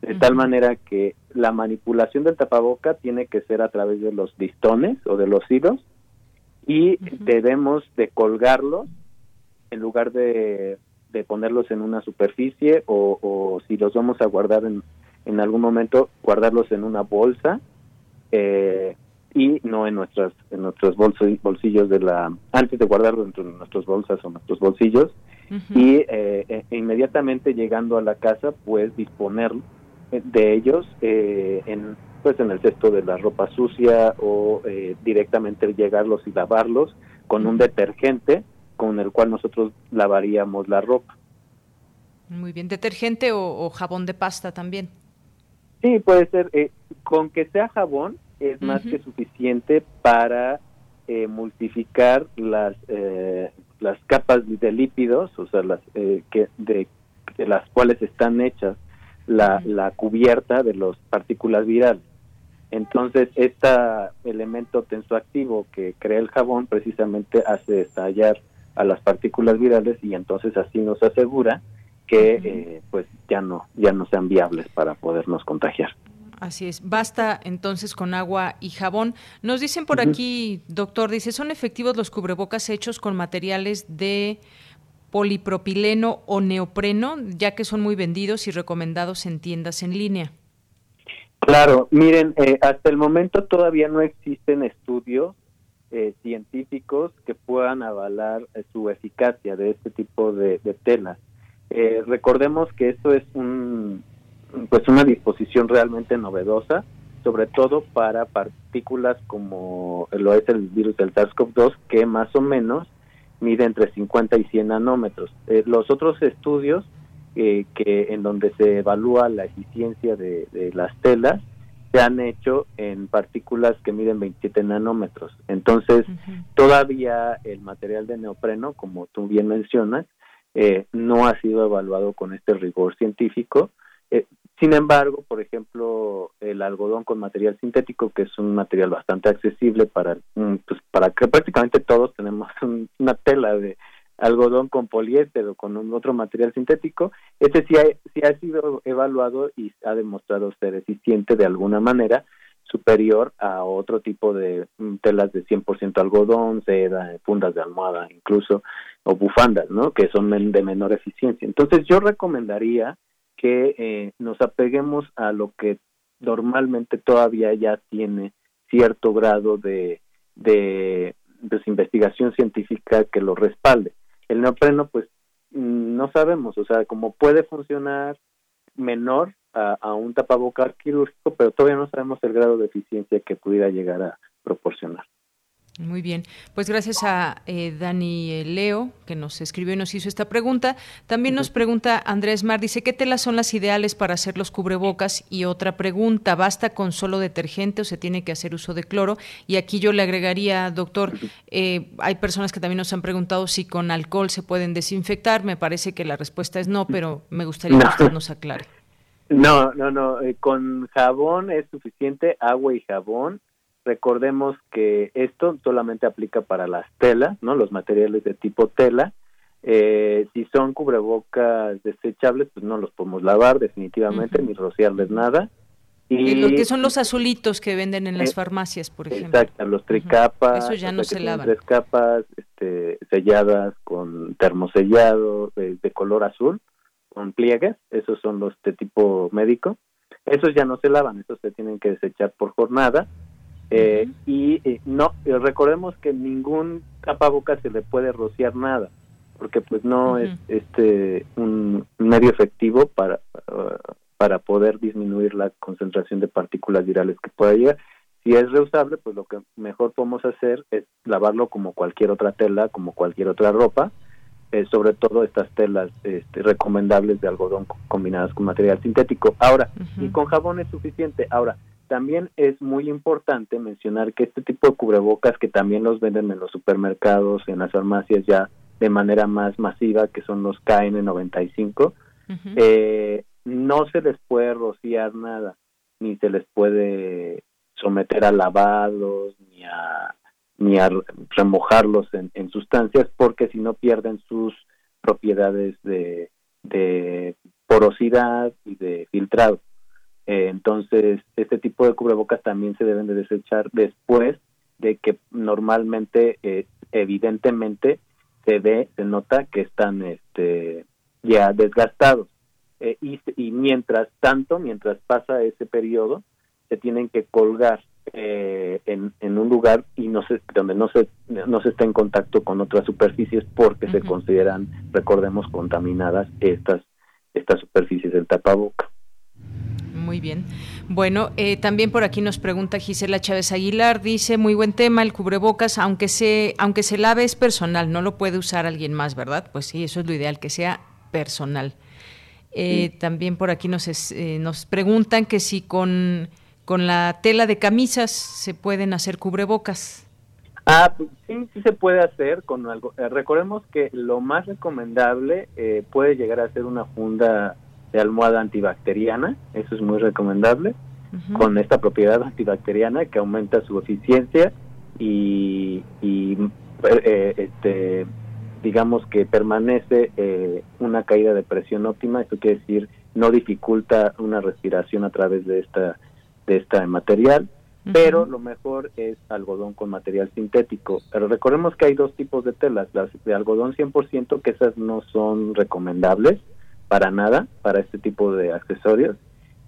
de tal manera que la manipulación del tapaboca tiene que ser a través de los listones o de los hilos y debemos de colgarlos en lugar de, de ponerlos en una superficie o, o, si los vamos a guardar en, en algún momento, guardarlos en una bolsa eh, y no en nuestras en nuestros bolsillos de la antes de guardarlo dentro de nuestras bolsas o nuestros bolsillos y eh, e, inmediatamente llegando a la casa pues disponer de ellos eh, en pues en el cesto de la ropa sucia o eh, directamente llegarlos y lavarlos con un detergente con el cual nosotros lavaríamos la ropa. Muy bien, detergente o, jabón de pasta también. Sí, puede ser. Eh, con que sea jabón es más que suficiente para eh, multiplicar las eh, las capas de lípidos, o sea, las que de, las cuales están hechas la, la cubierta de las partículas virales. Entonces, este elemento tensoactivo que crea el jabón precisamente hace estallar a las partículas virales y entonces así nos asegura que eh, pues ya no ya no sean viables para podernos contagiar. Así es. Basta entonces con agua y jabón. Nos dicen por aquí, doctor, dice, ¿son efectivos los cubrebocas hechos con materiales de polipropileno o neopreno, ya que son muy vendidos y recomendados en tiendas en línea? Claro, miren, eh, hasta el momento todavía no existen estudios eh, científicos que puedan avalar eh, su eficacia de este tipo de, telas. recordemos que esto es un, pues una disposición realmente novedosa, sobre todo para partículas como lo es el virus del SARS-CoV-2, que más o menos mide entre 50 y 100 nanómetros. los otros estudios eh, que en donde se evalúa la eficiencia de, las telas se han hecho en partículas que miden 27 nanómetros. Entonces, todavía el material de neopreno, como tú bien mencionas, eh, no ha sido evaluado con este rigor científico. Eh, sin embargo, por ejemplo, el algodón con material sintético, que es un material bastante accesible para, mm, pues, para que prácticamente todos tenemos una tela de, algodón con poliéster o con otro material sintético, este sí ha, sí ha sido evaluado y ha demostrado ser eficiente de alguna manera superior a otro tipo de mm, telas de 100% algodón, seda, fundas de almohada incluso, o bufandas, ¿no? Que son de menor eficiencia. Entonces yo recomendaría que eh, nos apeguemos a lo que normalmente todavía ya tiene cierto grado de, de pues, investigación científica que lo respalde. El neopreno, pues no sabemos, o sea, como puede funcionar menor a, a un tapabocar quirúrgico, pero todavía no sabemos el grado de eficiencia que pudiera llegar a proporcionar. Muy bien, pues gracias a eh, Dani Leo que nos escribió y nos hizo esta pregunta. También nos pregunta Andrés Mar, dice, ¿qué telas son las ideales para hacer los cubrebocas? Y otra pregunta, ¿basta con solo detergente o se tiene que hacer uso de cloro? Y aquí yo le agregaría, doctor, eh, hay personas que también nos han preguntado si con alcohol se pueden desinfectar. Me parece que la respuesta es no, pero me gustaría que usted nos aclare. No, no, no, eh, con jabón es suficiente, agua y jabón Recordemos que esto solamente aplica para las telas, ¿no? Los materiales de tipo tela. Eh, si son cubrebocas desechables, pues no los podemos lavar definitivamente, ni rociarles nada. Y, lo que son los azulitos que venden en las eh, farmacias, por ejemplo. Exacto, los tricapas. Eso ya no se lavan. Tres capas este, selladas con termosellado de, de, color azul, con pliegues, esos son los de tipo médico. Esos ya no se lavan, esos se tienen que desechar por jornada eh, y eh, no, eh, recordemos que ningún tapabocas se le puede rociar nada, porque pues no es este un medio efectivo para, para poder disminuir la concentración de partículas virales que pueda llegar. Si es reusable, pues lo que mejor podemos hacer es lavarlo como cualquier otra tela, como cualquier otra ropa, sobre todo estas telas este, recomendables de algodón combinadas con material sintético. Ahora, y con jabón es suficiente. Ahora, también es muy importante mencionar que este tipo de cubrebocas que también los venden en los supermercados, en las farmacias ya de manera más masiva, que son los KN95, eh, no se les puede rociar nada, ni se les puede someter a lavados, ni a, ni a remojarlos en, sustancias, porque si no pierden sus propiedades de, de porosidad y de filtrado. Eh, entonces, este tipo de cubrebocas también se deben de desechar después de que normalmente, eh, evidentemente, se ve, se nota que están este, ya desgastados. Eh, y, y mientras tanto, mientras pasa ese periodo, se tienen que colgar eh, en, en, un lugar y no se, donde no se, no se está en contacto con otras superficies porque se consideran, recordemos, contaminadas estas, estas superficies del tapaboca. Muy bien. Bueno, eh, también por aquí nos pregunta Gisela Chávez Aguilar, dice, muy buen tema, el cubrebocas, aunque se, aunque se lave es personal, no lo puede usar alguien más, ¿verdad? Pues sí, eso es lo ideal, que sea personal. Eh, también por aquí nos, nos preguntan que si con con la tela de camisas se pueden hacer cubrebocas. Ah, pues sí, sí se puede hacer con algo. Eh, recordemos que lo más recomendable eh, puede llegar a ser una funda de almohada antibacteriana, eso es muy recomendable, con esta propiedad antibacteriana que aumenta su eficiencia y, eh, este, digamos que permanece una caída de presión óptima, esto quiere decir no dificulta una respiración a través de esta de este material, pero lo mejor es algodón con material sintético. Pero recordemos que hay dos tipos de telas, las de algodón 100%, que esas no son recomendables para nada, para este tipo de accesorios,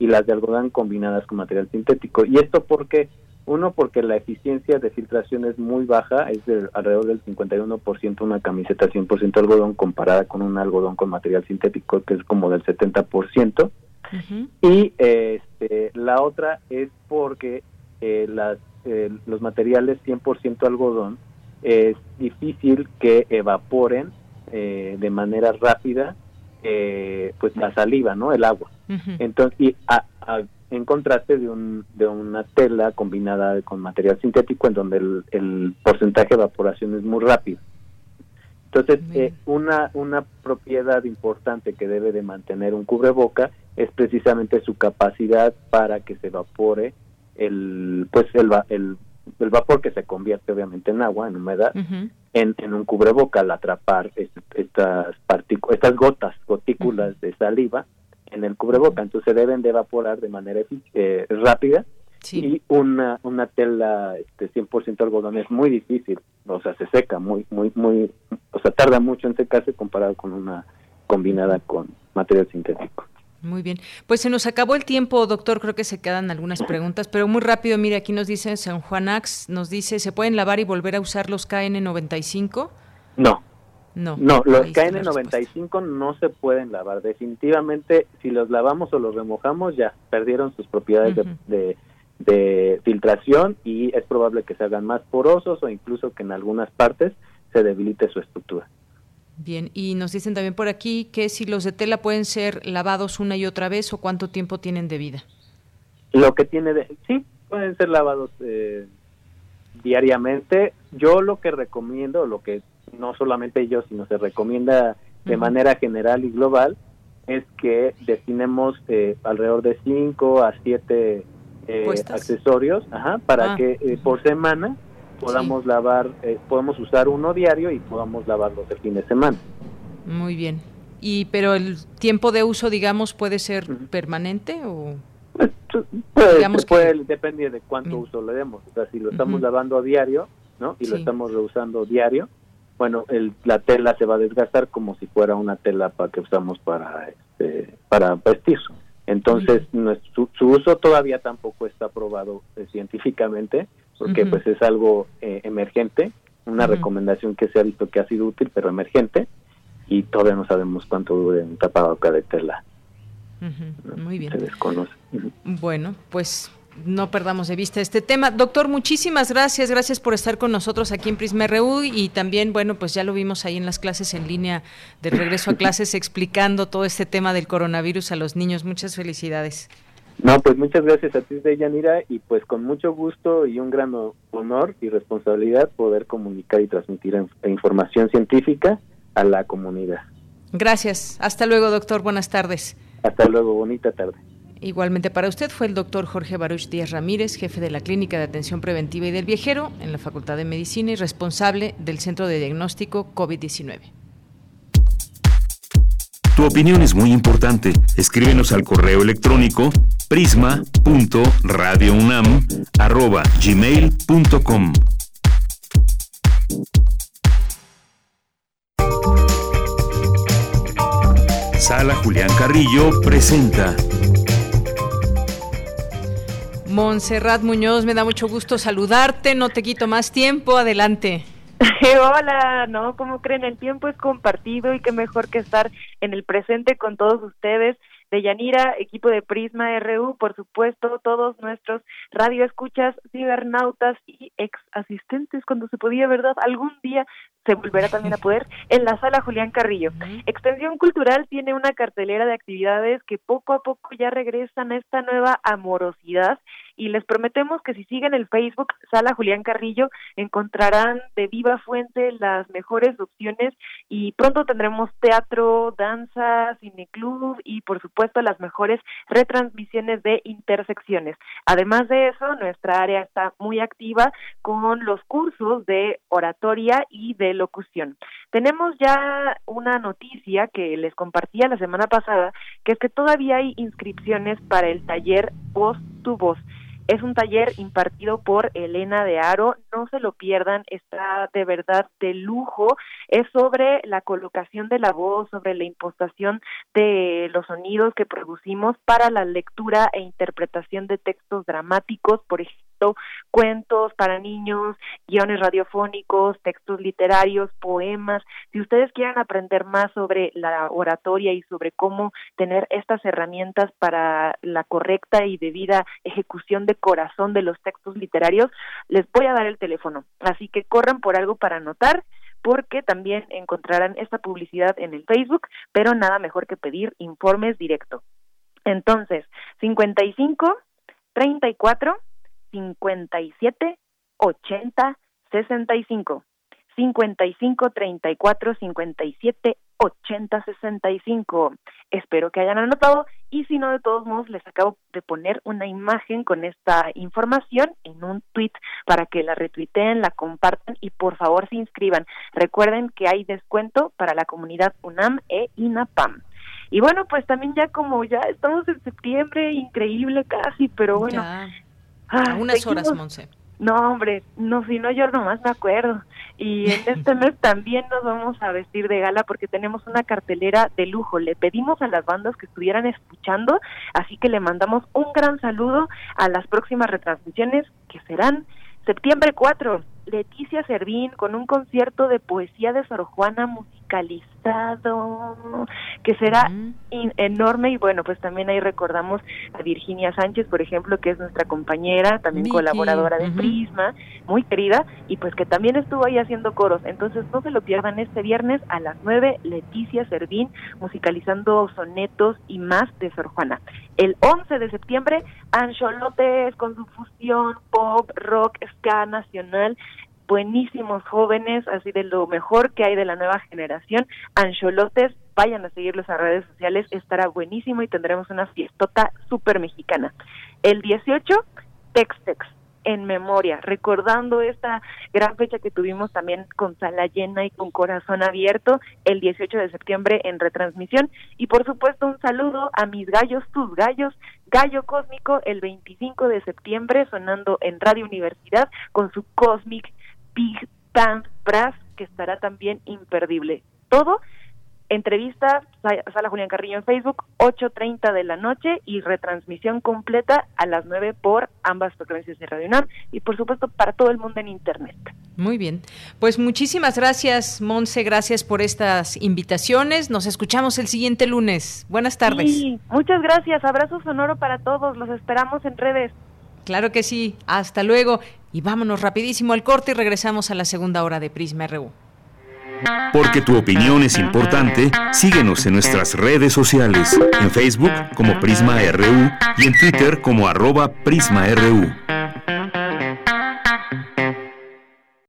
y las de algodón combinadas con material sintético. ¿Y esto porque Uno, porque la eficiencia de filtración es muy baja, es de alrededor del 51% una camiseta 100% algodón comparada con un algodón con material sintético que es como del 70%. Y este, la otra es porque eh, las, eh, los materiales 100% algodón es difícil que evaporen eh, de manera rápida pues la saliva, ¿no? El agua. Entonces, y en contraste de, un, de una tela combinada con material sintético en donde el, el porcentaje de evaporación es muy rápido. Entonces, eh, una, una propiedad importante que debe de mantener un cubreboca es precisamente su capacidad para que se evapore el, pues el, el, el vapor que se convierte obviamente en agua, en humedad, en, en, un cubreboca al atrapar estas, estas gotas, gotículas de saliva en el cubreboca. Entonces, se deben de evaporar de manera eh, rápida y una, una tela este, 100% algodón es muy difícil, o sea, se seca muy, muy, muy, o sea, tarda mucho en secarse comparado con una combinada con material sintético. Muy bien. Pues se nos acabó el tiempo, doctor. Creo que se quedan algunas preguntas, pero muy rápido. Mire, aquí nos dice San Juanax, nos dice, ¿se pueden lavar y volver a usar los KN95? No. No, no los KN95 no se pueden lavar. Definitivamente, si los lavamos o los remojamos, ya perdieron sus propiedades de de filtración y es probable que se hagan más porosos o incluso que en algunas partes se debilite su estructura. Bien, y nos dicen también por aquí que si los de tela pueden ser lavados una y otra vez o cuánto tiempo tienen de vida. Lo que tiene de sí, pueden ser lavados eh, diariamente. Yo lo que recomiendo, lo que no solamente yo, sino se recomienda de manera general y global, es que destinemos eh, alrededor de 5 a 7 eh, accesorios ajá, para ah. que eh, por semana podamos lavar, eh, podemos usar uno diario y podamos lavarlos el fin de semana. Muy bien. Y pero el tiempo de uso, digamos, puede ser permanente o pues, puede, digamos que... depende de cuánto uso le demos. O sea, si lo estamos lavando a diario, ¿no? Y lo estamos reusando diario, bueno, el, la tela se va a desgastar como si fuera una tela para que usamos para este, para vestir. Entonces, su, uso todavía tampoco está aprobado eh, científicamente, porque pues es algo eh, emergente, una recomendación que se ha visto que ha sido útil, pero emergente, y todavía no sabemos cuánto dure un tapabocas de tela. Muy bien. Se desconoce. Bueno, pues no perdamos de vista este tema. Doctor, muchísimas gracias, gracias por estar con nosotros aquí en Prisma RU y también, bueno, pues ya lo vimos ahí en las clases en línea de regreso a clases explicando todo este tema del coronavirus a los niños. Muchas felicidades. No, pues muchas gracias a ti, Deyanira, y pues con mucho gusto y un gran honor y responsabilidad poder comunicar y transmitir información científica a la comunidad. Gracias. Hasta luego, doctor. Buenas tardes. Hasta luego. Bonita tarde. Igualmente para usted fue el doctor Jorge Baruch Díaz Ramírez, jefe de la Clínica de Atención Preventiva y del Viajero en la Facultad de Medicina y responsable del Centro de Diagnóstico COVID-19. Tu opinión es muy importante. Escríbenos al correo electrónico prisma.radiounam@gmail.com. Sala Julián Carrillo presenta Montserrat Muñoz, me da mucho gusto saludarte, no te quito más tiempo, adelante. Hola, no, como creen, el tiempo es compartido y qué mejor que estar en el presente con todos ustedes. De Yanira, equipo de Prisma RU, por supuesto, todos nuestros radioescuchas, cibernautas y ex asistentes cuando se podía, ¿verdad? Algún día se volverá también a poder en la sala Julián Carrillo. Extensión Cultural tiene una cartelera de actividades que poco a poco ya regresan a esta nueva amorosidad y les prometemos que si siguen el Facebook Sala Julián Carrillo encontrarán de viva fuente las mejores opciones y pronto tendremos teatro, danza, cineclub y por supuesto las mejores retransmisiones de intersecciones. Además de eso, nuestra área está muy activa con los cursos de oratoria y de locución. Tenemos ya una noticia que les compartía la semana pasada, que es que todavía hay inscripciones para el taller Voz tu Voz. Es un taller impartido por Elena de Aro, no se lo pierdan, está de verdad de lujo. Es sobre la colocación de la voz, sobre la impostación de los sonidos que producimos para la lectura e interpretación de textos dramáticos, por ejemplo cuentos para niños, guiones radiofónicos, textos literarios, poemas. Si ustedes quieren aprender más sobre la oratoria y sobre cómo tener estas herramientas para la correcta y debida ejecución de corazón de los textos literarios, les voy a dar el teléfono. Así que corran por algo para anotar porque también encontrarán esta publicidad en el Facebook, pero nada mejor que pedir informes directo. Entonces, 55 34 57 80 65. 55 34 57 80 65. Espero que hayan anotado y si no, de todos modos, les acabo de poner una imagen con esta información en un tweet para que la retuiteen, la compartan y por favor se inscriban. Recuerden que hay descuento para la comunidad UNAM e INAPAM. Y bueno, pues también ya como ya estamos en septiembre, increíble casi, pero bueno, Ah, unas horas, Monse. No, hombre, no, si no, yo nomás me acuerdo. Y en este mes también nos vamos a vestir de gala porque tenemos una cartelera de lujo. Le pedimos a las bandas que estuvieran escuchando, así que le mandamos un gran saludo a las próximas retransmisiones que serán septiembre 4. Leticia Servín con un concierto de poesía de Sor Juana musicalizado, que será enorme y bueno, pues también ahí recordamos a Virginia Sánchez, por ejemplo, que es nuestra compañera, también colaboradora de Prisma, muy querida, y pues que también estuvo ahí haciendo coros. Entonces no se lo pierdan este viernes a las 9, Leticia Servín musicalizando sonetos y más de Sor Juana. El 11 de septiembre, Ancholotes con su fusión pop, rock, ska nacional buenísimos jóvenes, así de lo mejor que hay de la nueva generación. Ancholotes, vayan a seguirlos a redes sociales, estará buenísimo y tendremos una fiestota súper mexicana. El 18, Textex en memoria, recordando esta gran fecha que tuvimos también con sala llena y con corazón abierto el 18 de septiembre en retransmisión. Y por supuesto un saludo a mis gallos, tus gallos, Gallo Cósmico el 25 de septiembre sonando en Radio Universidad con su Cosmic Big Band Brass, que estará también imperdible. Todo, entrevista, Sala Julián Carrillo en Facebook, 8.30 de la noche y retransmisión completa a las 9 por ambas frecuencias de Radio UNAM y por supuesto para todo el mundo en Internet. Muy bien. Pues muchísimas gracias, Monse. Gracias por estas invitaciones. Nos escuchamos el siguiente lunes. Buenas tardes. Sí, muchas gracias. Abrazo sonoro para todos. Los esperamos en redes. Claro que sí. Hasta luego. Y vámonos rapidísimo al corte y regresamos a la segunda hora de Prisma RU. Porque tu opinión es importante, síguenos en nuestras redes sociales, en Facebook como Prisma RU y en Twitter como arroba PrismaRU.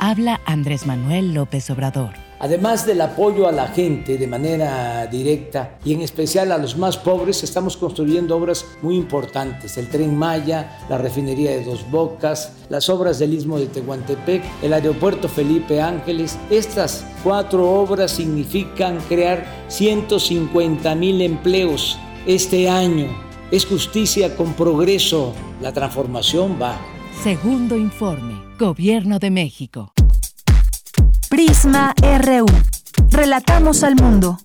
Habla Andrés Manuel López Obrador. Además del apoyo a la gente de manera directa y en especial a los más pobres, estamos construyendo obras muy importantes. El tren Maya, la refinería de Dos Bocas, las obras del Istmo de Tehuantepec, el aeropuerto Felipe Ángeles. Estas cuatro obras significan crear 150 mil empleos este año. Es justicia con progreso. La transformación va. Segundo informe. Gobierno de México. Prisma RU. Relatamos al mundo.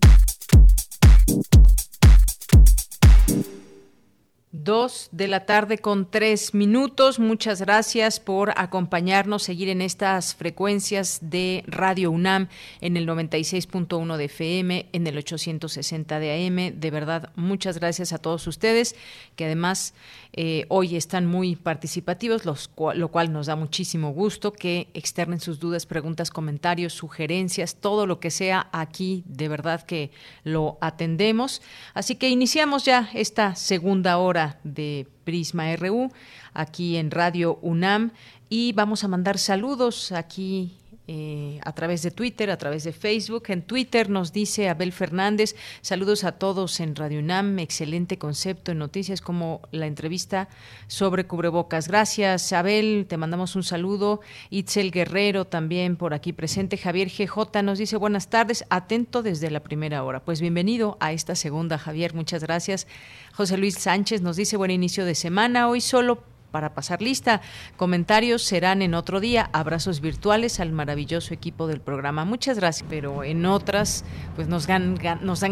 Dos de la tarde con tres minutos. Muchas gracias por acompañarnos, seguir en estas frecuencias de Radio UNAM en el 96.1 de FM, en el 860 de AM. De verdad, muchas gracias a todos ustedes que además eh, hoy están muy participativos, los, lo cual nos da muchísimo gusto que externen sus dudas, preguntas, comentarios, sugerencias, todo lo que sea aquí, de verdad que lo atendemos. Así que iniciamos ya esta segunda hora de Prisma RU aquí en Radio UNAM y vamos a mandar saludos aquí eh, a través de Twitter, a través de Facebook. En Twitter nos dice Abel Fernández, saludos a todos en Radio UNAM, excelente concepto en noticias como la entrevista sobre cubrebocas. Gracias, Abel, te mandamos un saludo. Itzel Guerrero también por aquí presente. Javier GJ nos dice buenas tardes, atento desde la primera hora. Pues bienvenido a esta segunda, Javier, muchas gracias. José Luis Sánchez nos dice buen inicio de semana, hoy solo para pasar lista. Comentarios serán en otro día. Abrazos virtuales al maravilloso equipo del programa. Muchas gracias. Pero en otras, pues nos, dan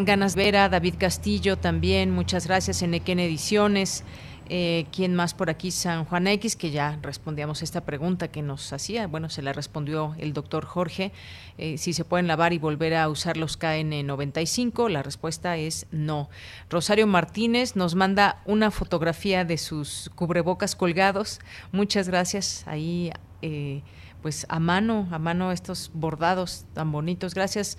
ganas ver a David Castillo también. Muchas gracias en Equen Ediciones. Eh, ¿Quién más por aquí? San Juan X, que ya respondíamos esta pregunta que nos hacía. Bueno, se la respondió el doctor Jorge. Eh, si se pueden lavar y volver a usar los KN95, la respuesta es no. Rosario Martínez nos manda una fotografía de sus cubrebocas colgados. Muchas gracias. Ahí. Eh, pues a mano, a mano estos bordados tan bonitos. Gracias,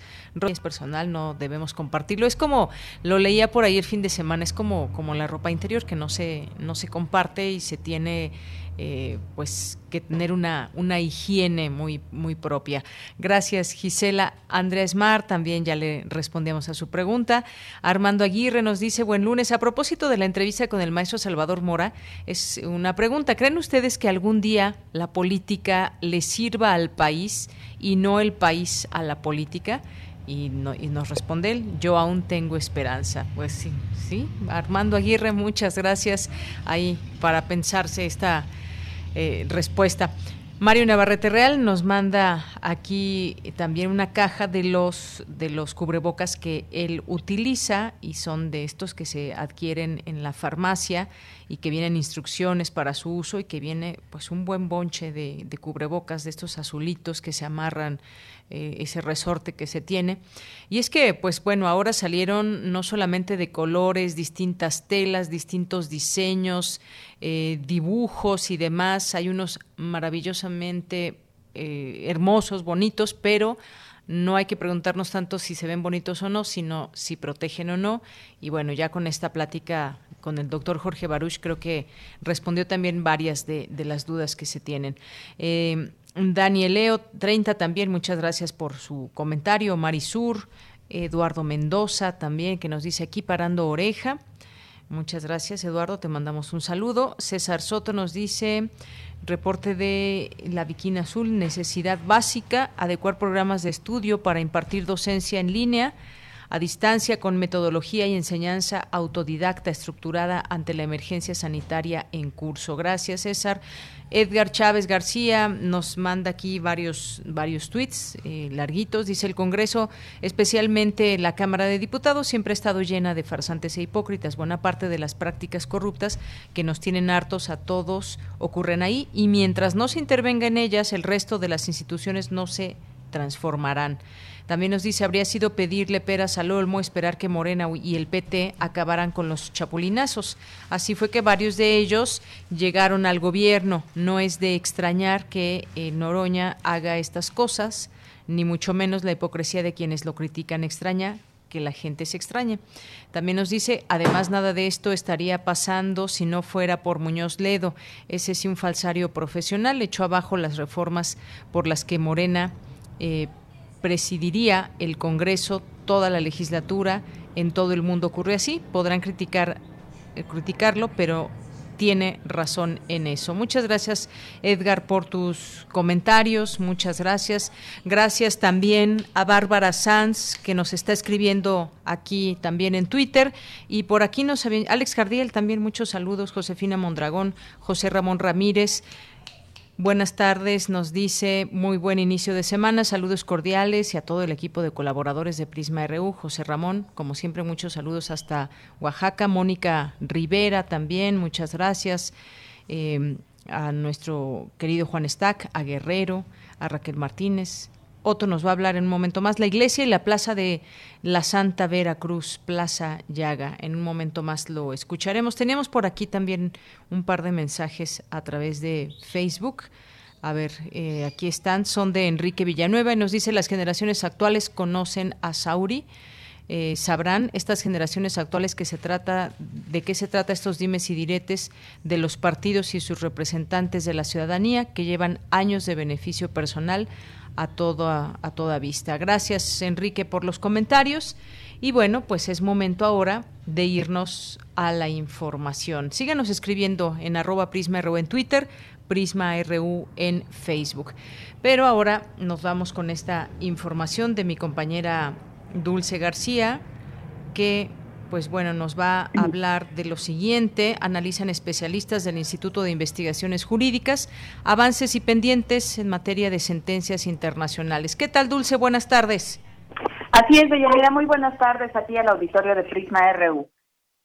es personal, no debemos compartirlo. Es como lo leía por ahí el fin de semana, es como como la ropa interior que no se no se comparte y se tiene eh, pues que tener una, una higiene muy, muy propia. Gracias, Gisela. Andrés Mar, también ya le respondíamos a su pregunta. Armando Aguirre nos dice, buen lunes. A propósito de la entrevista con el maestro Salvador Mora, es una pregunta. ¿Creen ustedes que algún día la política le sirva al país y no el país a la política? Y, y, nos responde él, yo aún tengo esperanza. Pues sí, sí. Armando Aguirre, muchas gracias ahí para pensarse esta eh, respuesta. Mario Navarrete Real nos manda aquí también una caja de los de los cubrebocas que él utiliza y son de estos que se adquieren en la farmacia y que vienen instrucciones para su uso y que viene pues un buen bonche de, de cubrebocas de estos azulitos que se amarran eh, ese resorte que se tiene. Y es que, pues bueno, ahora salieron no solamente de colores, distintas telas, distintos diseños, eh, dibujos y demás, hay unos maravillosamente eh, hermosos, bonitos, pero no hay que preguntarnos tanto si se ven bonitos o no, sino si protegen o no. Y bueno, ya con esta plática con el doctor Jorge Baruch creo que respondió también varias de, las dudas que se tienen. Danieleo 30 también, muchas gracias por su comentario. Marisur, Eduardo Mendoza también, que nos dice aquí parando oreja. Muchas gracias, Eduardo, te mandamos un saludo. César Soto nos dice, reporte de la Viquina Azul, necesidad básica, adecuar programas de estudio para impartir docencia en línea a distancia con metodología y enseñanza autodidacta estructurada ante la emergencia sanitaria en curso. Gracias, César. Edgar Chávez García nos manda aquí varios, varios tweets eh, larguitos. Dice el Congreso, especialmente la Cámara de Diputados, siempre ha estado llena de farsantes e hipócritas. Buena parte de las prácticas corruptas que nos tienen hartos a todos ocurren ahí y mientras no se intervenga en ellas, el resto de las instituciones no se transformarán. También nos dice, habría sido pedirle peras al olmo, esperar que Morena y el PT acabaran con los chapulinazos. Así fue que varios de ellos llegaron al gobierno. No es de extrañar que eh, Noroña haga estas cosas, ni mucho menos la hipocresía de quienes lo critican extraña que la gente se extrañe. También nos dice, además nada de esto estaría pasando si no fuera por Muñoz Ledo. Ese sí un falsario profesional, echó abajo las reformas por las que Morena eh, presidiría el Congreso toda la legislatura. En todo el mundo ocurre así. Podrán criticar eh, criticarlo, pero tiene razón en eso. Muchas gracias, Edgar, por tus comentarios. Muchas gracias. Gracias también a Bárbara Sanz, que nos está escribiendo aquí también en Twitter. Y por aquí nos Alex Cardiel, también muchos saludos. Josefina Mondragón, José Ramón Ramírez. Buenas tardes, nos dice muy buen inicio de semana, saludos cordiales y a todo el equipo de colaboradores de Prisma RU, José Ramón, como siempre muchos saludos hasta Oaxaca, Mónica Rivera también, muchas gracias, eh, a nuestro querido Juan Stack, a Guerrero, a Raquel Martínez, otro nos va a hablar en un momento más. La iglesia y la plaza de la Santa Vera Cruz, Plaza Llaga. En un momento más lo escucharemos. Tenemos por aquí también un par de mensajes a través de Facebook. A ver, eh, aquí están. Son de Enrique Villanueva y nos dice las generaciones actuales conocen a Sauri. Eh, sabrán estas generaciones actuales que se trata de qué se trata estos dimes y diretes de los partidos y sus representantes de la ciudadanía que llevan años de beneficio personal a, toda, a toda vista. Gracias, Enrique, por los comentarios. Y bueno, pues es momento ahora de irnos a la información. Síganos escribiendo en arroba PrismaRU en Twitter, PrismaRU en Facebook. Pero ahora nos vamos con esta información de mi compañera Dulce García, que pues bueno, nos va a hablar de lo siguiente. Analizan especialistas del Instituto de Investigaciones Jurídicas avances y pendientes en materia de sentencias internacionales. ¿Qué tal, Dulce? Buenas tardes. Así es, Bellanera. Muy buenas tardes a ti al auditorio de Prisma RU.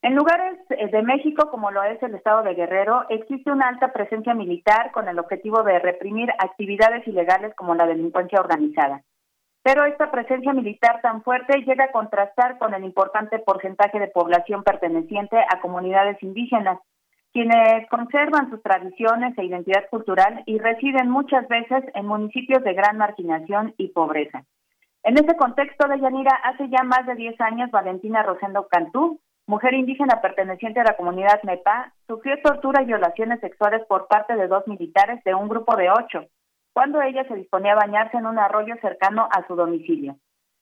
En lugares eh, de México, como lo es el estado de Guerrero, existe una alta presencia militar con el objetivo de reprimir actividades ilegales como la delincuencia organizada pero esta presencia militar tan fuerte llega a contrastar con el importante porcentaje de población perteneciente a comunidades indígenas, quienes conservan sus tradiciones e identidad cultural y residen muchas veces en municipios de gran marginación y pobreza. En ese contexto de Yanira, hace ya más de 10 años, Valentina Rosendo Cantú, mujer indígena perteneciente a la comunidad Mepa, sufrió tortura y violaciones sexuales por parte de dos militares de un grupo de ocho, cuando ella se disponía a bañarse en un arroyo cercano a su domicilio.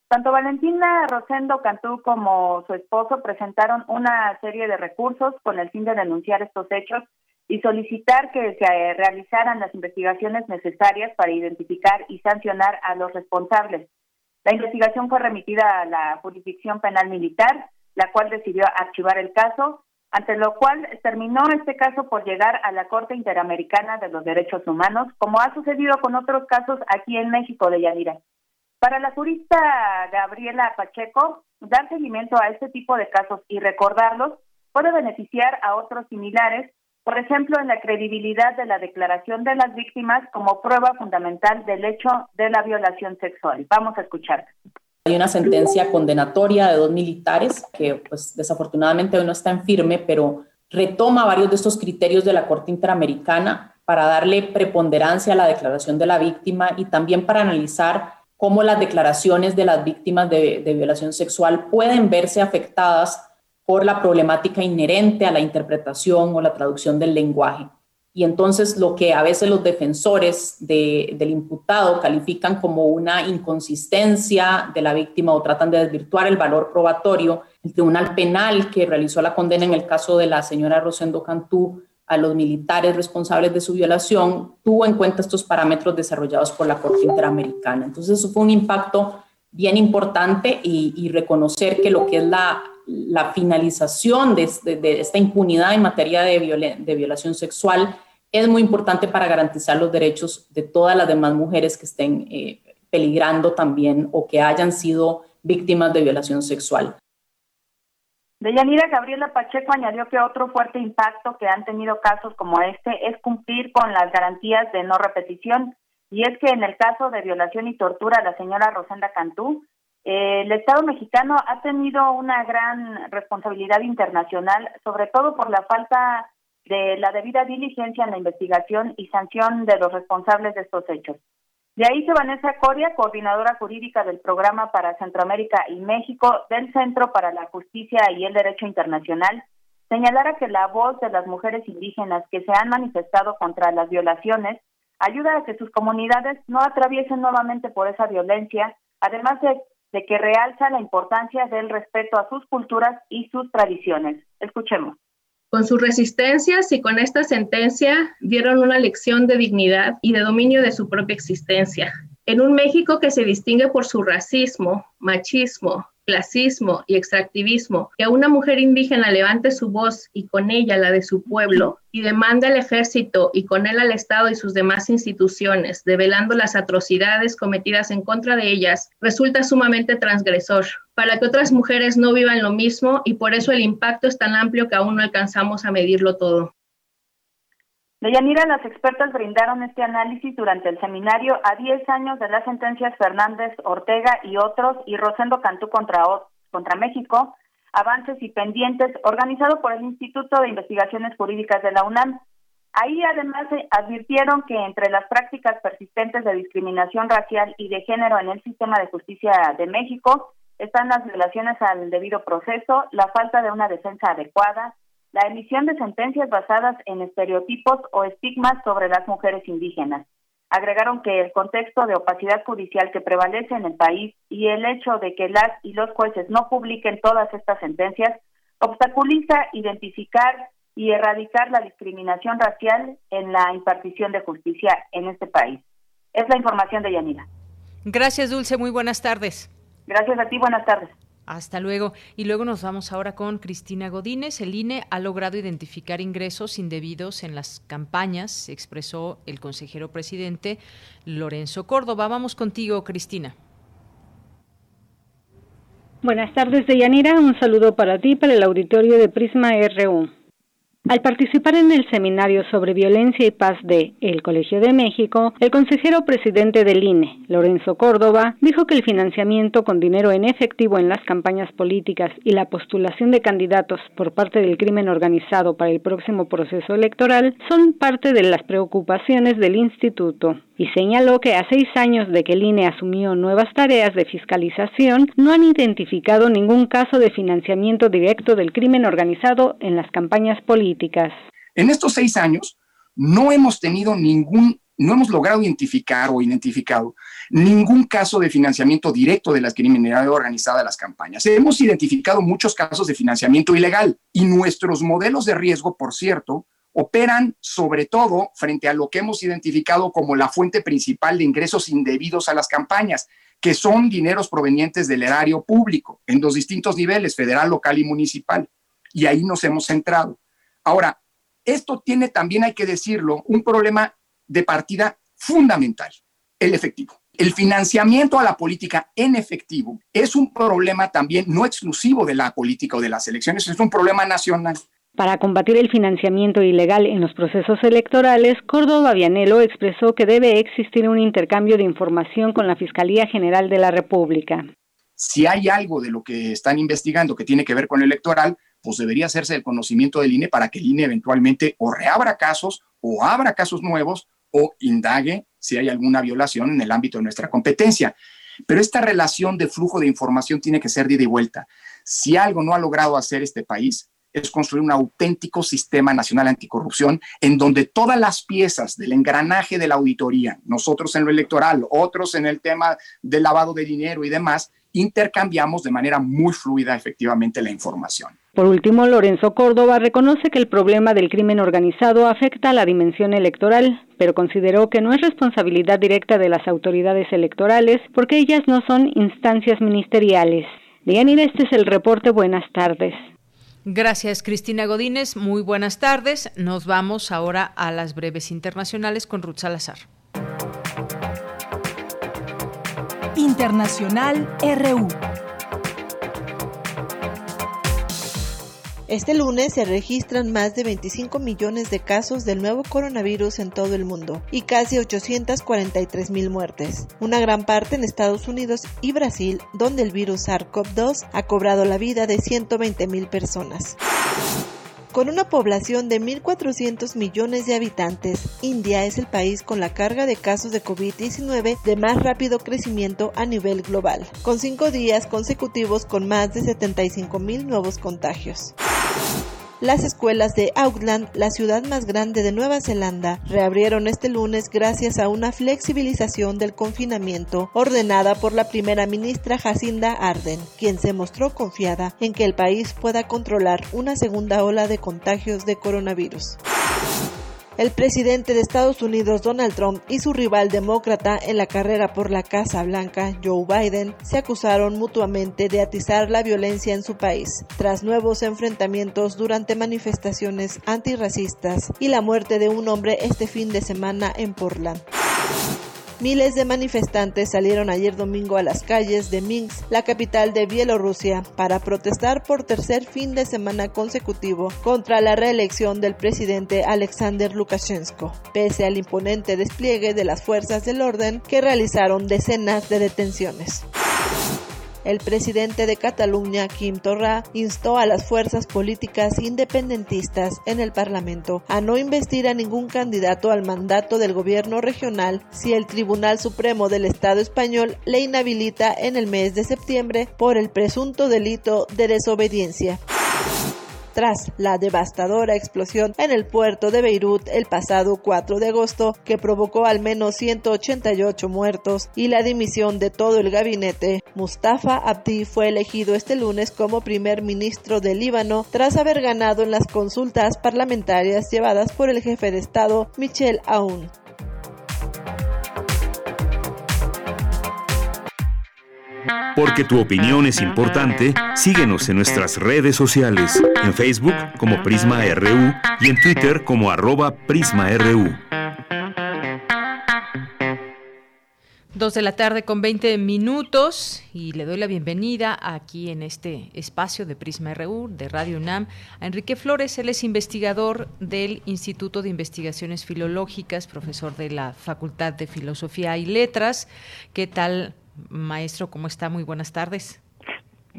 Tanto Valentina Rosendo Cantú como su esposo presentaron una serie de recursos con el fin de denunciar estos hechos y solicitar que se realizaran las investigaciones necesarias para identificar y sancionar a los responsables. La investigación fue remitida a la jurisdicción penal militar, la cual decidió archivar el caso ante lo cual terminó este caso por llegar a la Corte Interamericana de los Derechos Humanos, como ha sucedido con otros casos aquí en México de Yanira. Para la jurista Gabriela Pacheco, dar seguimiento a este tipo de casos y recordarlos puede beneficiar a otros similares, por ejemplo, en la credibilidad de la declaración de las víctimas como prueba fundamental del hecho de la violación sexual. Vamos a escuchar. Hay una sentencia condenatoria de dos militares que pues desafortunadamente hoy no está en firme, pero retoma varios de estos criterios de la Corte Interamericana para darle preponderancia a la declaración de la víctima y también para analizar cómo las declaraciones de las víctimas de, de violación sexual pueden verse afectadas por la problemática inherente a la interpretación o la traducción del lenguaje. Y entonces lo que a veces los defensores del imputado califican como una inconsistencia de la víctima o tratan de desvirtuar el valor probatorio, el Tribunal Penal que realizó la condena en el caso de la señora Rosendo Cantú a los militares responsables de su violación, tuvo en cuenta estos parámetros desarrollados por la Corte Interamericana. Entonces eso fue un impacto bien importante y, reconocer que lo que es la, la finalización de, de, esta impunidad en materia de, de violación sexual es muy importante para garantizar los derechos de todas las demás mujeres que estén eh, peligrando también o que hayan sido víctimas de violación sexual. Deyanira Gabriela Pacheco añadió que otro fuerte impacto que han tenido casos como este es cumplir con las garantías de no repetición. Y es que en el caso de violación y tortura a la señora Rosenda Cantú, eh, el Estado mexicano ha tenido una gran responsabilidad internacional, sobre todo por la falta de la debida diligencia en la investigación y sanción de los responsables de estos hechos. De ahí que Vanessa Coria, coordinadora jurídica del programa para Centroamérica y México del Centro para la Justicia y el Derecho Internacional, señalara que la voz de las mujeres indígenas que se han manifestado contra las violaciones ayuda a que sus comunidades no atraviesen nuevamente por esa violencia, además de, de que realza la importancia del respeto a sus culturas y sus tradiciones. Escuchemos. Con sus resistencias y con esta sentencia dieron una lección de dignidad y de dominio de su propia existencia. En un México que se distingue por su racismo, machismo, clasismo y extractivismo, que a una mujer indígena levante su voz y con ella la de su pueblo y demande al ejército y con él al Estado y sus demás instituciones, develando las atrocidades cometidas en contra de ellas, resulta sumamente transgresor, para que otras mujeres no vivan lo mismo y por eso el impacto es tan amplio que aún no alcanzamos a medirlo todo. Deyanira, las expertas brindaron este análisis durante el seminario a 10 años de las sentencias Fernández, Ortega y otros y Rosendo Cantú contra, contra México, avances y pendientes, organizado por el Instituto de Investigaciones Jurídicas de la UNAM. Ahí además advirtieron que entre las prácticas persistentes de discriminación racial y de género en el sistema de justicia de México están las violaciones al debido proceso, la falta de una defensa adecuada, la emisión de sentencias basadas en estereotipos o estigmas sobre las mujeres indígenas. Agregaron que el contexto de opacidad judicial que prevalece en el país y el hecho de que las y los jueces no publiquen todas estas sentencias obstaculiza identificar y erradicar la discriminación racial en la impartición de justicia en este país. Es la información de Yanira. Gracias, Dulce. Muy buenas tardes. Gracias a ti. Buenas tardes. Hasta luego. Y luego nos vamos ahora con Cristina Godínez. El INE ha logrado identificar ingresos indebidos en las campañas, expresó el consejero presidente Lorenzo Córdoba. Vamos contigo, Cristina. Buenas tardes, Deyanira. Un saludo para ti, para el auditorio de Prisma RU. Al participar en el seminario sobre violencia y paz de El Colegio de México, el consejero presidente del INE, Lorenzo Córdoba, dijo que el financiamiento con dinero en efectivo en las campañas políticas y la postulación de candidatos por parte del crimen organizado para el próximo proceso electoral son parte de las preocupaciones del instituto y señaló que a seis años de que el INE asumió nuevas tareas de fiscalización, no han identificado ningún caso de financiamiento directo del crimen organizado en las campañas políticas. En estos seis años no hemos tenido ningún, no hemos logrado identificar o identificado ningún caso de financiamiento directo de la criminalidad organizada a las campañas. Hemos identificado muchos casos de financiamiento ilegal y nuestros modelos de riesgo, por cierto, operan sobre todo frente a lo que hemos identificado como la fuente principal de ingresos indebidos a las campañas, que son dineros provenientes del erario público en los distintos niveles, federal, local y municipal. Y ahí nos hemos centrado. Ahora, esto tiene también, hay que decirlo, un problema de partida fundamental, el efectivo. El financiamiento a la política en efectivo es un problema también no exclusivo de la política o de las elecciones, es un problema nacional. Para combatir el financiamiento ilegal en los procesos electorales, Córdoba Vianelo expresó que debe existir un intercambio de información con la Fiscalía General de la República. Si hay algo de lo que están investigando que tiene que ver con el electoral, pues debería hacerse el conocimiento del INE para que el INE eventualmente o reabra casos o abra casos nuevos o indague si hay alguna violación en el ámbito de nuestra competencia. Pero esta relación de flujo de información tiene que ser de ida y vuelta. Si algo no ha logrado hacer este país es construir un auténtico sistema nacional anticorrupción en donde todas las piezas del engranaje de la auditoría, nosotros en lo electoral, otros en el tema del lavado de dinero y demás, intercambiamos de manera muy fluida efectivamente la información. Por último, Lorenzo Córdoba reconoce que el problema del crimen organizado afecta a la dimensión electoral, pero consideró que no es responsabilidad directa de las autoridades electorales porque ellas no son instancias ministeriales. Dianira, este es el reporte. Buenas tardes. Gracias, Cristina Godínez. Muy buenas tardes. Nos vamos ahora a las breves internacionales con Ruth Salazar. Internacional RU. Este lunes se registran más de 25 millones de casos del nuevo coronavirus en todo el mundo y casi 843 mil muertes, una gran parte en Estados Unidos y Brasil, donde el virus SARS-CoV-2 ha cobrado la vida de 120 mil personas. Con una población de 1.400 millones de habitantes, India es el país con la carga de casos de COVID-19 de más rápido crecimiento a nivel global, con cinco días consecutivos con más de 75 mil nuevos contagios. Las escuelas de Auckland, la ciudad más grande de Nueva Zelanda, reabrieron este lunes gracias a una flexibilización del confinamiento ordenada por la primera ministra Jacinda Arden, quien se mostró confiada en que el país pueda controlar una segunda ola de contagios de coronavirus. El presidente de Estados Unidos, Donald Trump, y su rival demócrata en la carrera por la Casa Blanca, Joe Biden, se acusaron mutuamente de atizar la violencia en su país, tras nuevos enfrentamientos durante manifestaciones antirracistas y la muerte de un hombre este fin de semana en Portland. Miles de manifestantes salieron ayer domingo a las calles de Minsk, la capital de Bielorrusia, para protestar por tercer fin de semana consecutivo contra la reelección del presidente Alexander Lukashenko, pese al imponente despliegue de las fuerzas del orden que realizaron decenas de detenciones. El presidente de Cataluña, Quim Torra, instó a las fuerzas políticas independentistas en el Parlamento a no investir a ningún candidato al mandato del gobierno regional si el Tribunal Supremo del Estado español le inhabilita en el mes de septiembre por el presunto delito de desobediencia tras la devastadora explosión en el puerto de Beirut el pasado 4 de agosto que provocó al menos 188 muertos y la dimisión de todo el gabinete. Mustafa Abdi fue elegido este lunes como primer ministro de Líbano tras haber ganado en las consultas parlamentarias llevadas por el jefe de Estado Michel Aoun. Porque tu opinión es importante, síguenos en nuestras redes sociales, en Facebook como Prisma RU y en Twitter como arroba PrismaRU. Dos de la tarde con 20 minutos y le doy la bienvenida aquí en este espacio de Prisma RU de Radio UNAM a Enrique Flores. Él es investigador del Instituto de Investigaciones Filológicas, profesor de la Facultad de Filosofía y Letras. ¿Qué tal, Maestro, ¿cómo está? Muy buenas tardes.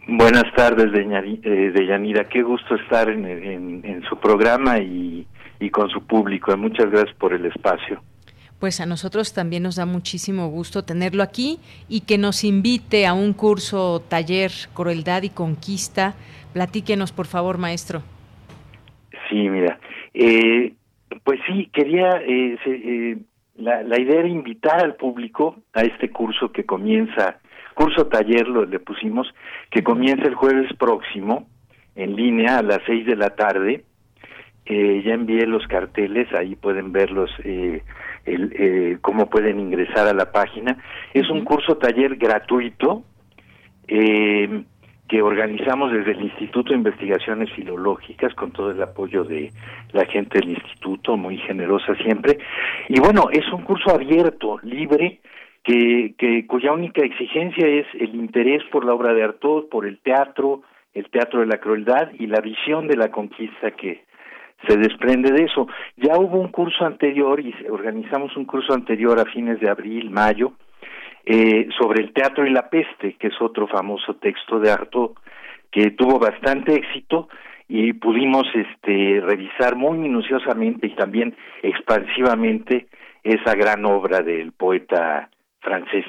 Buenas tardes, Deyanira. Eh, Qué gusto estar en, su programa y, con su público. Muchas gracias por el espacio. Pues a nosotros también nos da muchísimo gusto tenerlo aquí y que nos invite a un curso taller Crueldad y Conquista. Platíquenos, por favor, maestro. Sí, mira. Eh, pues sí, quería eh, la, la idea era invitar al público a este curso que comienza, curso taller lo le pusimos, que comienza el jueves próximo en línea a las seis de la tarde. Eh, ya envié los carteles, ahí pueden verlos, eh, el, eh, cómo pueden ingresar a la página. Es un curso taller gratuito. Eh, que organizamos desde el Instituto de Investigaciones Filológicas con todo el apoyo de la gente del instituto, muy generosa siempre. Y bueno, es un curso abierto, libre, que, que cuya única exigencia es el interés por la obra de Artaud, por el teatro, el teatro de la crueldad y la visión de la conquista que se desprende de eso. Ya hubo un curso anterior y organizamos un curso anterior a fines de abril, mayo, eh, sobre el teatro y la peste, que es otro famoso texto de Artaud que tuvo bastante éxito y pudimos este revisar muy minuciosamente y también expansivamente esa gran obra del poeta francés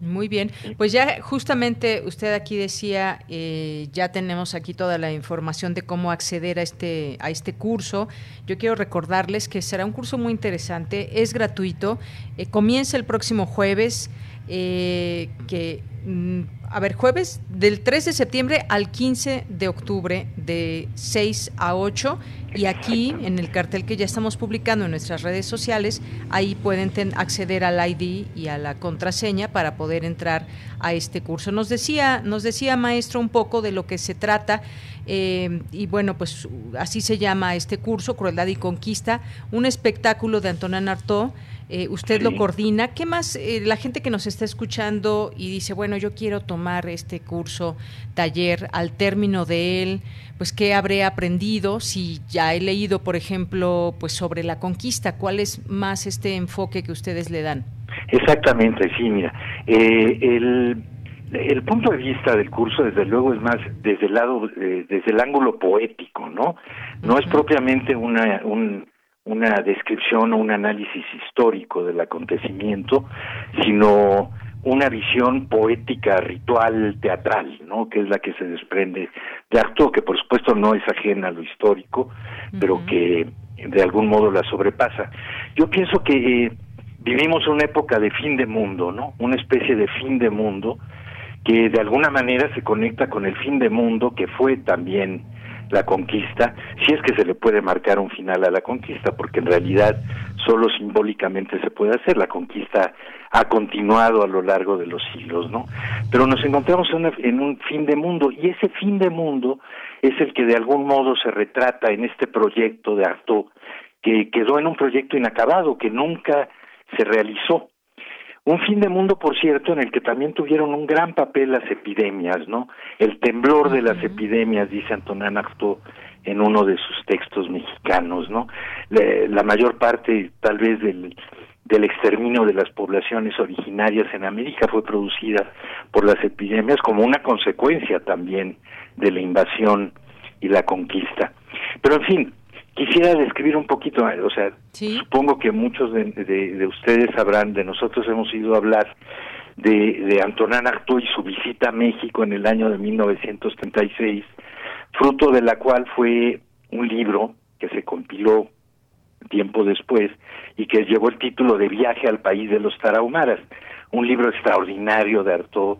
muy bien, pues ya justamente usted aquí decía, eh, ya tenemos aquí toda la información de cómo acceder a este, a este curso. Yo quiero recordarles que será un curso muy interesante, es gratuito, eh, comienza el próximo jueves, eh, que mm, a ver, jueves del 3 de septiembre al 15 de octubre de 6 a 8 y aquí en el cartel que ya estamos publicando en nuestras redes sociales, ahí pueden acceder al ID y a la contraseña para poder entrar a este curso. Nos decía, nos decía maestro un poco de lo que se trata eh, y bueno, pues así se llama este curso, Crueldad y Conquista, un espectáculo de Antonin Artaud eh, usted lo coordina. ¿Qué más eh, la gente que nos está escuchando y dice, bueno, yo quiero tomar este curso, taller, al término de él, pues qué habré aprendido? Si ya he leído, por ejemplo, pues sobre la conquista, ¿cuál es más este enfoque que ustedes le dan? Exactamente, sí, mira. Eh, el, el punto de vista del curso, desde luego, es más desde el lado, desde el ángulo poético, ¿no? No es propiamente una, un, una descripción o un análisis histórico del acontecimiento, sino una visión poética, ritual, teatral, ¿no? Que es la que se desprende de Artaud, que por supuesto no es ajena a lo histórico, pero que de algún modo la sobrepasa. Yo pienso que eh, vivimos una época de fin de mundo, ¿no? Una especie de fin de mundo que de alguna manera se conecta con el fin de mundo que fue también la conquista, si es que se le puede marcar un final a la conquista, porque en realidad solo simbólicamente se puede hacer, la conquista ha continuado a lo largo de los siglos, ¿no? Pero nos encontramos en, un fin de mundo y ese fin de mundo es el que de algún modo se retrata en este proyecto de Artaud, que quedó en un proyecto inacabado, que nunca se realizó. Un fin de mundo, por cierto, en el que también tuvieron un gran papel las epidemias, ¿no? El temblor de las epidemias, dice Antonán Artaud en uno de sus textos mexicanos, ¿no? La, mayor parte, tal vez, del, del exterminio de las poblaciones originarias en América fue producida por las epidemias como una consecuencia también de la invasión y la conquista. Pero en fin, Quisiera describir un poquito, o sea, supongo que muchos de, ustedes sabrán, de nosotros hemos ido a hablar de, de Antonán Artaud y su visita a México en el año de 1936, fruto de la cual fue un libro que se compiló tiempo después y que llevó el título de Viaje al País de los Tarahumaras, un libro extraordinario de Artaud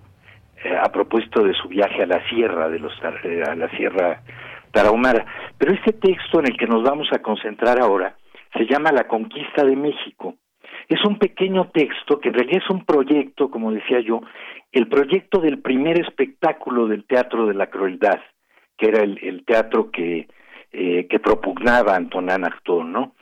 eh, a propósito de su viaje a la sierra de los eh, a la sierra Tarahumara. Pero este texto en el que nos vamos a concentrar ahora se llama La conquista de México. Es un pequeño texto que en realidad es un proyecto, como decía yo, el proyecto del primer espectáculo del Teatro de la Crueldad, que era el, teatro que, eh, que propugnaba Antonán Artaud, ¿no?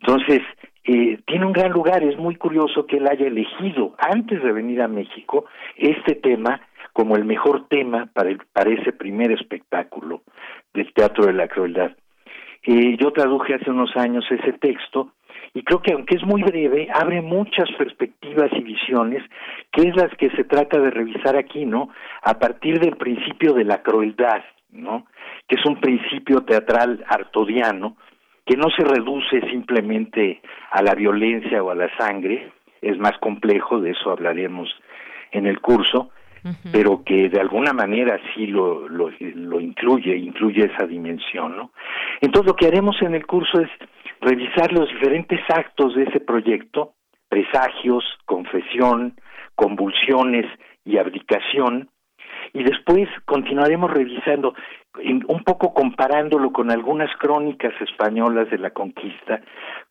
Entonces, eh, tiene un gran lugar, es muy curioso que él haya elegido, antes de venir a México, este tema como el mejor tema para, el, para ese primer espectáculo del Teatro de la Crueldad. Eh, yo traduje hace unos años ese texto y creo que aunque es muy breve, abre muchas perspectivas y visiones, que es las que se trata de revisar aquí, ¿no? A partir del principio de la crueldad, ¿no? Que es un principio teatral artodiano, que no se reduce simplemente a la violencia o a la sangre, es más complejo, de eso hablaremos en el curso, pero que de alguna manera sí lo, lo, lo incluye, incluye esa dimensión, ¿no? Entonces lo que haremos en el curso es revisar los diferentes actos de ese proyecto, presagios, confesión, convulsiones y abdicación, y después continuaremos revisando un poco comparándolo con algunas crónicas españolas de la conquista,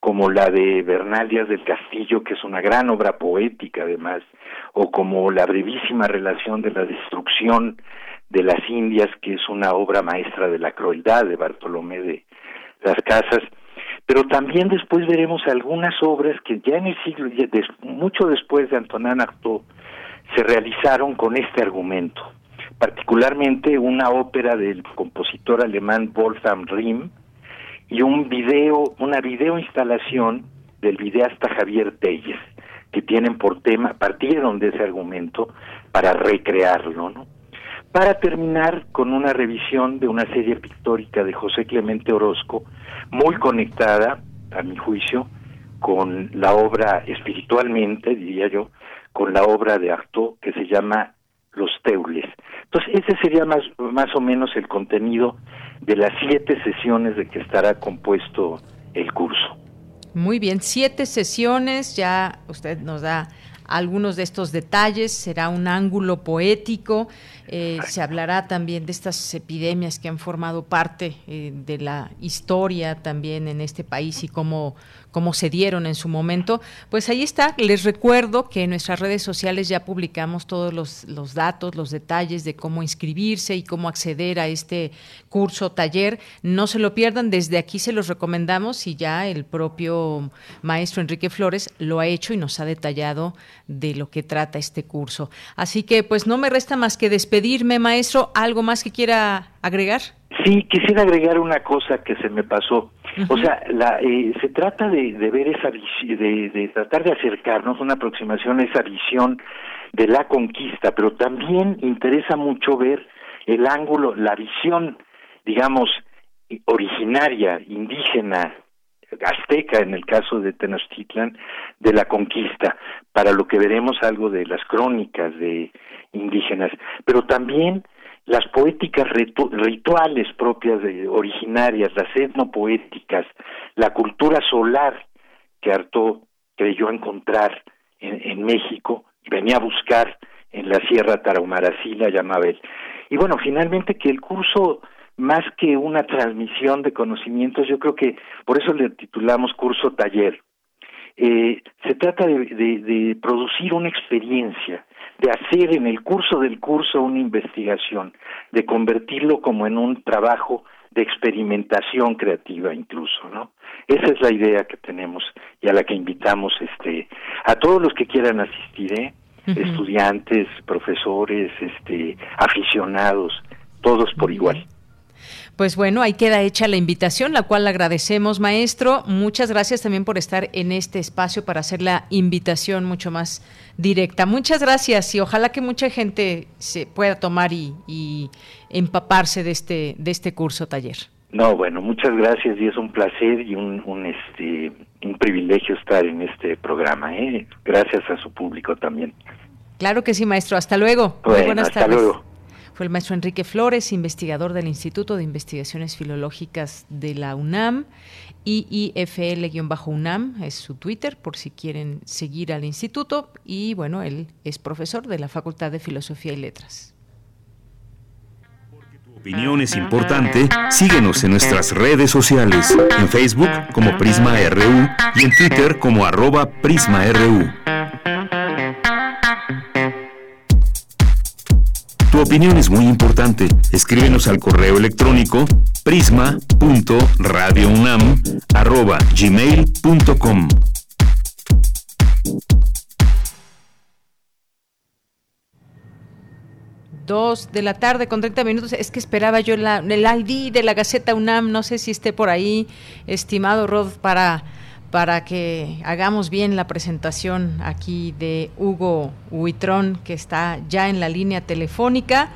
como la de Bernal del Castillo, que es una gran obra poética además, o como la brevísima relación de la destrucción de las Indias, que es una obra maestra de la crueldad de Bartolomé de las Casas, pero también después veremos algunas obras que ya en el siglo, mucho después de Antonán Artaud, se realizaron con este argumento particularmente una ópera del compositor alemán Wolfgang Rihm y un video, una video instalación del videasta Javier Telles, que tienen por tema, partieron de ese argumento para recrearlo, ¿no? Para terminar con una revisión de una serie pictórica de José Clemente Orozco, muy conectada, a mi juicio, con la obra espiritualmente, diría yo, con la obra de Artaud que se llama Los Teules. Entonces, ese sería más, más o menos el contenido de las siete sesiones de que estará compuesto el curso. Muy bien, siete sesiones, ya usted nos da algunos de estos detalles, será un ángulo poético, eh, se hablará también de estas epidemias que han formado parte eh, de la historia también en este país y cómo como se dieron en su momento. Pues ahí está. Les recuerdo que en nuestras redes sociales ya publicamos todos los, los datos, los detalles de cómo inscribirse y cómo acceder a este curso, taller. No se lo pierdan. Desde aquí se los recomendamos y ya el propio maestro Enrique Flores lo ha hecho y nos ha detallado de lo que trata este curso. Así que pues no me resta más que despedirme, maestro. ¿Algo más que quiera agregar? Sí, quisiera agregar una cosa que se me pasó. O sea, la, eh, se trata de, de ver esa de, de tratar de acercarnos una aproximación a esa visión de la conquista, pero también interesa mucho ver el ángulo, la visión, digamos, originaria, indígena, azteca en el caso de Tenochtitlan de la conquista, para lo que veremos algo de las crónicas de indígenas, pero también las poéticas rituales propias de, originarias, las etnopoéticas, la cultura solar que Artaud creyó encontrar en, en México y venía a buscar en la Sierra Tarahumara, así la llamaba él. Y bueno, finalmente que el curso, más que una transmisión de conocimientos, yo creo que por eso le titulamos curso taller. Eh, se trata de, de producir una experiencia, de hacer en el curso del curso una investigación, de convertirlo como en un trabajo de experimentación creativa incluso, ¿no? Esa es la idea que tenemos y a la que invitamos este a todos los que quieran asistir, ¿eh? estudiantes, profesores, este, aficionados, todos por igual. Pues bueno, ahí queda hecha la invitación, la cual agradecemos, maestro. Muchas gracias también por estar en este espacio para hacer la invitación mucho más directa. Muchas gracias y ojalá que mucha gente se pueda tomar y, y empaparse de este, de este curso taller. No, bueno, muchas gracias y es un placer y un, un, este, un privilegio estar en este programa. ¿eh? Gracias a su público también. Claro que sí, maestro. Hasta luego. Muy buenas hasta tardes. Luego. Fue el maestro Enrique Flores, investigador del Instituto de Investigaciones Filológicas de la UNAM, IIFL-UNAM es su Twitter, por si quieren seguir al instituto. Y bueno, él es profesor de la Facultad de Filosofía y Letras opinión es importante, síguenos en nuestras redes sociales, en Facebook como Prisma RU y en Twitter como arroba PrismaRU. Tu opinión es muy importante. Escríbenos al correo electrónico prisma.radiounam@gmail.com. Dos de la tarde con 30 minutos. Es que esperaba yo el ID de la Gaceta UNAM. No sé si esté por ahí, estimado Rod, para, para que hagamos bien la presentación aquí de Hugo Huitrón, que está ya en la línea telefónica.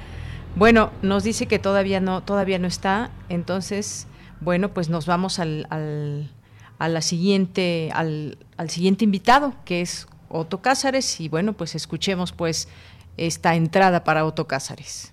Bueno, nos dice que todavía no, todavía no está. Entonces, bueno, pues nos vamos al, al a la siguiente, al, al siguiente invitado, que es Otto Cázares. Y bueno, pues escuchemos pues esta entrada para Otto Cázares.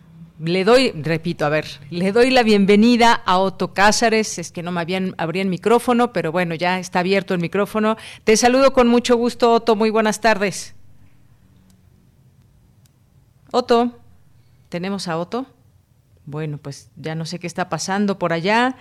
Le doy, repito, a ver, le doy la bienvenida a Otto Cázares, es que no me habían abría el micrófono, pero bueno, ya está abierto el micrófono. Te saludo con mucho gusto, Otto, muy buenas tardes. Otto, ¿tenemos a Otto? Bueno, pues ya no sé qué está pasando por allá.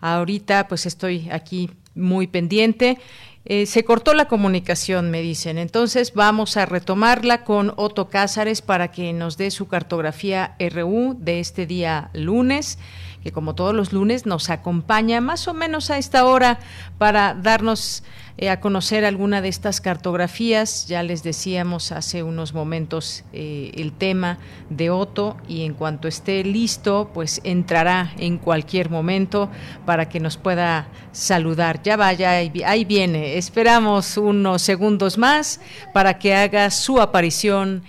Ahorita pues estoy aquí muy pendiente. Eh, se cortó la comunicación, me dicen. Entonces vamos a retomarla con Otto Cázares para que nos dé su cartografía RU de este día lunes, que como todos los lunes nos acompaña más o menos a esta hora para darnos eh, a conocer alguna de estas cartografías. Ya les decíamos hace unos momentos eh, el tema de Otto y en cuanto esté listo, pues entrará en cualquier momento para que nos pueda saludar. Ya vaya, ahí viene. Esperamos unos segundos más para que haga su aparición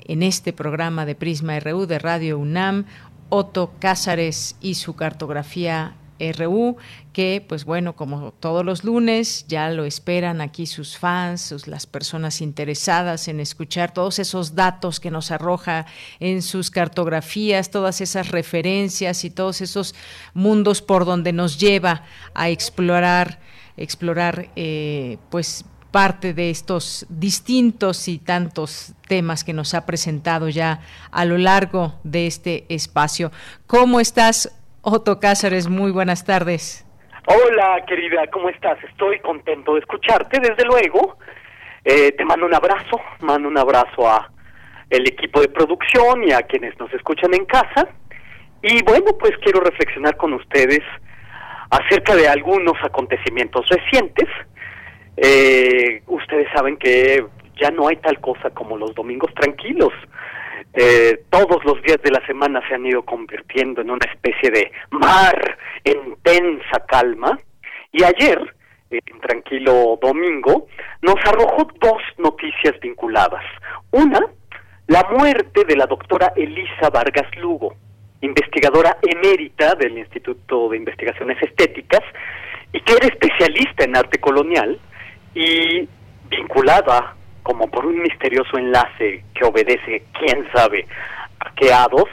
en este programa de Prisma RU de Radio UNAM. Otto Cázares y su cartografía RU, que pues bueno, como todos los lunes, ya lo esperan aquí sus fans, las personas interesadas en escuchar todos esos datos que nos arroja en sus cartografías, todas esas referencias y todos esos mundos por donde nos lleva a explorar, explorar eh, pues parte de estos distintos y tantos temas que nos ha presentado ya a lo largo de este espacio. ¿Cómo estás, Otto Cáceres, muy buenas tardes. Hola, querida, ¿cómo estás? Estoy contento de escucharte, desde luego. Eh, te mando un abrazo, mando un abrazo a el equipo de producción y a quienes nos escuchan en casa. Y bueno, pues quiero reflexionar con ustedes acerca de algunos acontecimientos recientes. Eh, ustedes saben que ya no hay tal cosa como los domingos tranquilos. Eh, todos los días de la semana se han ido convirtiendo en una especie de mar en tensa calma. Y ayer, en Tranquilo Domingo, nos arrojó dos noticias vinculadas. Una, la muerte de la doctora Elisa Vargas Lugo, investigadora emérita del Instituto de Investigaciones Estéticas y que era especialista en arte colonial y vinculada como por un misterioso enlace que obedece, quién sabe, a qué hados,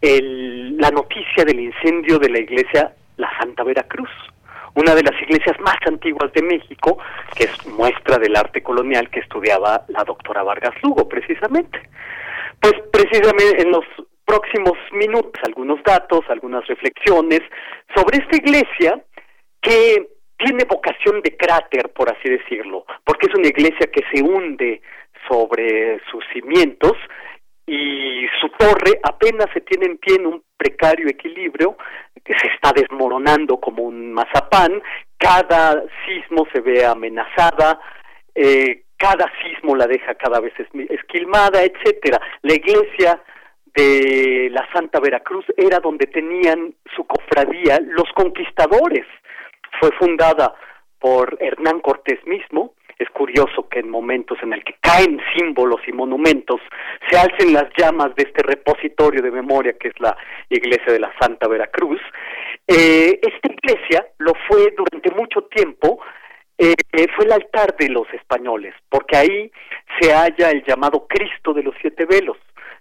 el, la noticia del incendio de la iglesia La Santa Veracruz, una de las iglesias más antiguas de México, que es muestra del arte colonial que estudiaba la doctora Vargas Lugo, precisamente. Pues precisamente en los próximos minutos algunos datos, algunas reflexiones sobre esta iglesia que tiene vocación de cráter, por así decirlo, porque es una iglesia que se hunde sobre sus cimientos y su torre apenas se tiene en pie en un precario equilibrio, que se está desmoronando como un mazapán, cada sismo se ve amenazada, eh, cada sismo la deja cada vez esquilmada, etcétera. La iglesia de la Santa Veracruz era donde tenían su cofradía los conquistadores. Fue fundada por Hernán Cortés mismo. Es curioso que en momentos en el que caen símbolos y monumentos se alcen las llamas de este repositorio de memoria que es la iglesia de la Santa Veracruz. Eh, esta iglesia lo fue durante mucho tiempo eh, fue el altar de los españoles, porque ahí se halla el llamado Cristo de los siete velos,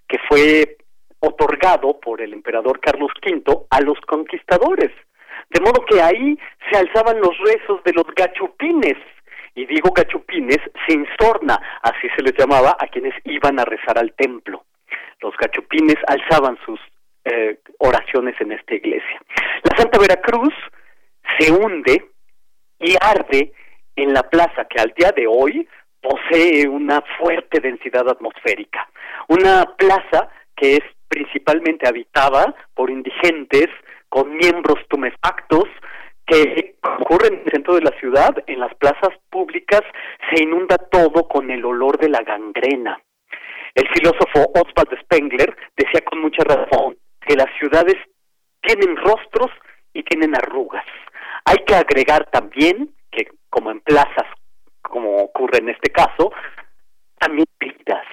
que fue otorgado por el emperador Carlos V a los conquistadores. De modo que ahí se alzaban los rezos de los gachupines, y digo gachupines sin sorna, así se les llamaba a quienes iban a rezar al templo. Los gachupines alzaban sus eh, oraciones en esta iglesia. La Santa Veracruz se hunde y arde en la plaza que al día de hoy posee una fuerte densidad atmosférica. Una plaza que es principalmente habitada por indigentes con miembros tumefactos que ocurren en el centro de la ciudad, en las plazas públicas se inunda todo con el olor de la gangrena. El filósofo Oswald Spengler decía con mucha razón que las ciudades tienen rostros y tienen arrugas. Hay que agregar también que, como en plazas, como ocurre en este caso, también vidas.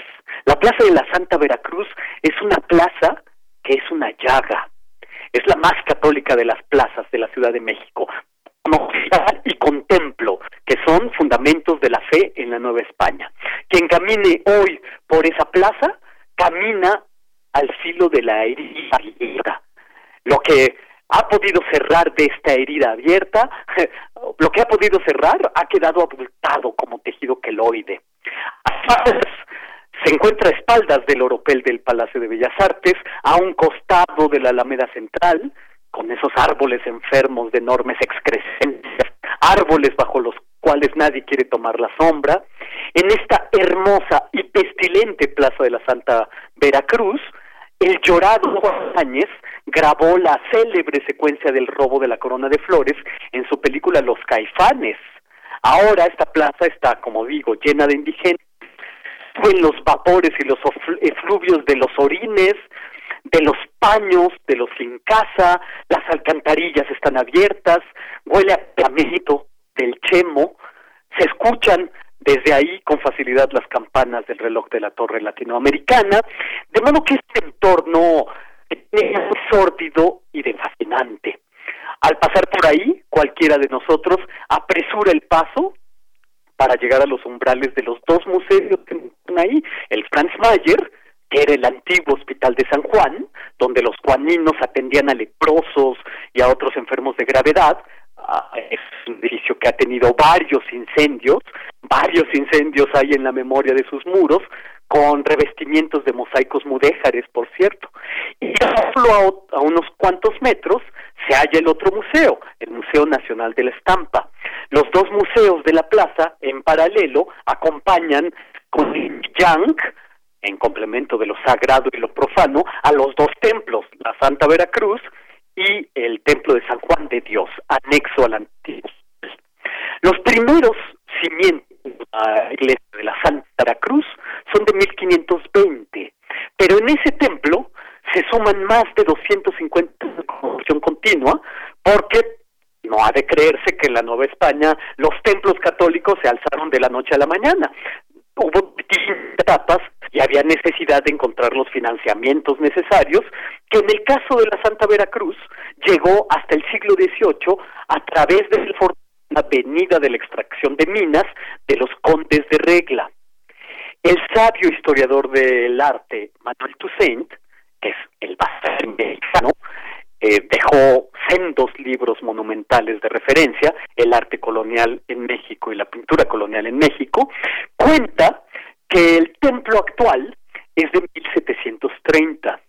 La Plaza de la Santa Veracruz es una plaza que es una llaga. Es la más católica de las plazas de la Ciudad de México. Y contemplo, que son fundamentos de la fe en la Nueva España. Quien camine hoy por esa plaza, camina al filo de la herida. Lo que ha podido cerrar de esta herida abierta, lo que ha podido cerrar ha quedado abultado como tejido queloide se encuentra a espaldas del oropel del Palacio de Bellas Artes, a un costado de la Alameda Central, con esos árboles enfermos de enormes excrescencias, árboles bajo los cuales nadie quiere tomar la sombra. En esta hermosa y pestilente Plaza de la Santa Veracruz, el llorado Juan Áñez grabó la célebre secuencia del robo de la corona de flores en su película Los Caifanes. Ahora esta plaza está, como digo, llena de indigentes en los vapores y los efluvios de los orines, de los paños, de los sin casa, las alcantarillas están abiertas, huele a plamito del chemo, se escuchan desde ahí con facilidad las campanas del reloj de la torre latinoamericana, de modo que este entorno es sórdido y de fascinante. Al pasar por ahí, cualquiera de nosotros apresura el paso para llegar a los umbrales de los dos museos que están ahí, el Franz Mayer, que era el antiguo hospital de San Juan, donde los juaninos atendían a leprosos y a otros enfermos de gravedad, es un edificio que ha tenido varios incendios, varios incendios hay en la memoria de sus muros, con revestimientos de mosaicos mudéjares, por cierto. Y solo a, unos cuantos metros se halla el otro museo, el Museo Nacional de la Estampa. Los dos museos de la plaza, en paralelo, acompañan con yang, en complemento de lo sagrado y lo profano, a los dos templos, la Santa Veracruz y el Templo de San Juan de Dios, anexo al antiguo. Los primeros cimientos de la iglesia de la Santa Cruz son de 1520, pero en ese templo se suman más de 250 de construcción continua, porque no ha de creerse que en la Nueva España los templos católicos se alzaron de la noche a la mañana. Hubo etapas y había necesidad de encontrar los financiamientos necesarios, que en el caso de la Santa Veracruz llegó hasta el siglo XVIII a través de la venida de la extracción de minas de los condes de regla. El sabio historiador del arte, Manuel Toussaint, que es el bastante mexicano, eh, dejó sendos libros monumentales de referencia, el arte colonial en México y la pintura colonial en México, cuenta que el templo actual es de 1730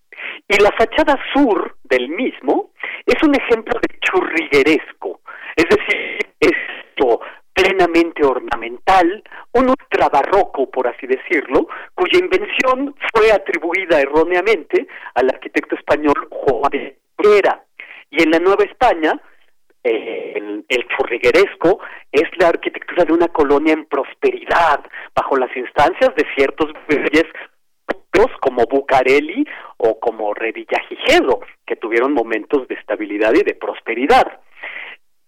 y la fachada sur del mismo es un ejemplo de churrigueresco, es decir, esto plenamente ornamental, un ultra barroco, por así decirlo, cuya invención fue atribuida erróneamente al arquitecto español Juan de Herrera. Y en la Nueva España, eh, el, el churrigueresco es la arquitectura de una colonia en prosperidad, bajo las instancias de ciertos reyes como Bucareli o como Revillagigedo, que tuvieron momentos de estabilidad y de prosperidad.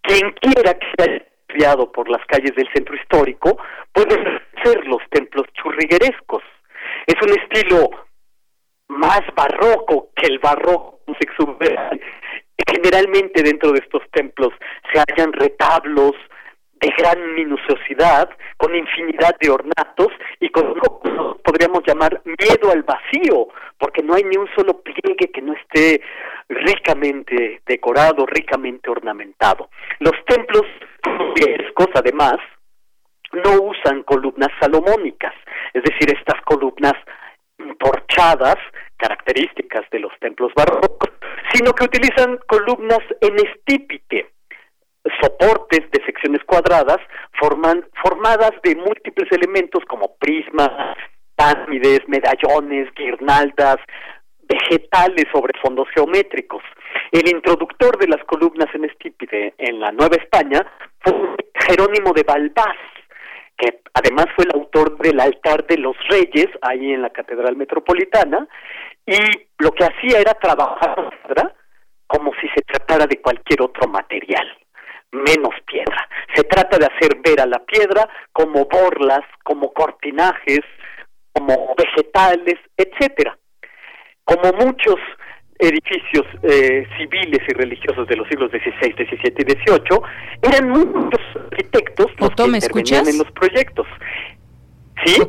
Quien quiera que haya criado por las calles del centro histórico puede ser los templos churriguerescos. Es un estilo más barroco que el barroco Generalmente dentro de estos templos se hallan retablos, de gran minuciosidad, con infinidad de ornatos y con lo que podríamos llamar miedo al vacío, porque no hay ni un solo pliegue que no esté ricamente decorado, ricamente ornamentado. Los templos griegos, además, no usan columnas salomónicas, es decir, estas columnas torchadas, características de los templos barrocos, sino que utilizan columnas en estípite, soportes de secciones cuadradas forman, formadas de múltiples elementos como prismas, pirámides, medallones, guirnaldas, vegetales sobre fondos geométricos. El introductor de las columnas en estípite en la Nueva España fue Jerónimo de Balbás, que además fue el autor del altar de los reyes ahí en la Catedral Metropolitana, y lo que hacía era trabajar como si se tratara de cualquier otro material menos piedra. Se trata de hacer ver a la piedra como borlas, como cortinajes, como vegetales, etcétera. Como muchos edificios eh, civiles y religiosos de los siglos XVI, XVII y XVIII, eran muchos arquitectos los que ¿me escuchas? en los proyectos. ¿Sí?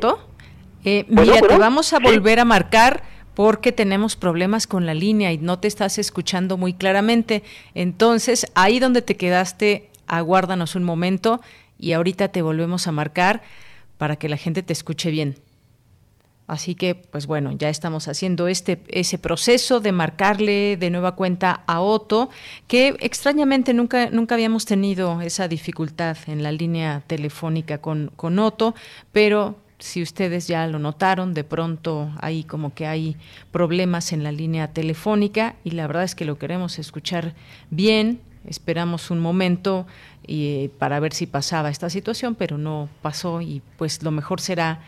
Eh, mira, te vamos a volver a marcar porque tenemos problemas con la línea y no te estás escuchando muy claramente. Entonces, ahí donde te quedaste, aguárdanos un momento y ahorita te volvemos a marcar para que la gente te escuche bien. Así que, pues bueno, ya estamos haciendo este ese proceso de marcarle de nueva cuenta a Otto, que extrañamente nunca nunca habíamos tenido esa dificultad en la línea telefónica con con Otto, pero si ustedes ya lo notaron, de pronto ahí como que hay problemas en la línea telefónica y la verdad es que lo queremos escuchar bien. Esperamos un momento eh, para ver si pasaba esta situación, pero no pasó y pues lo mejor será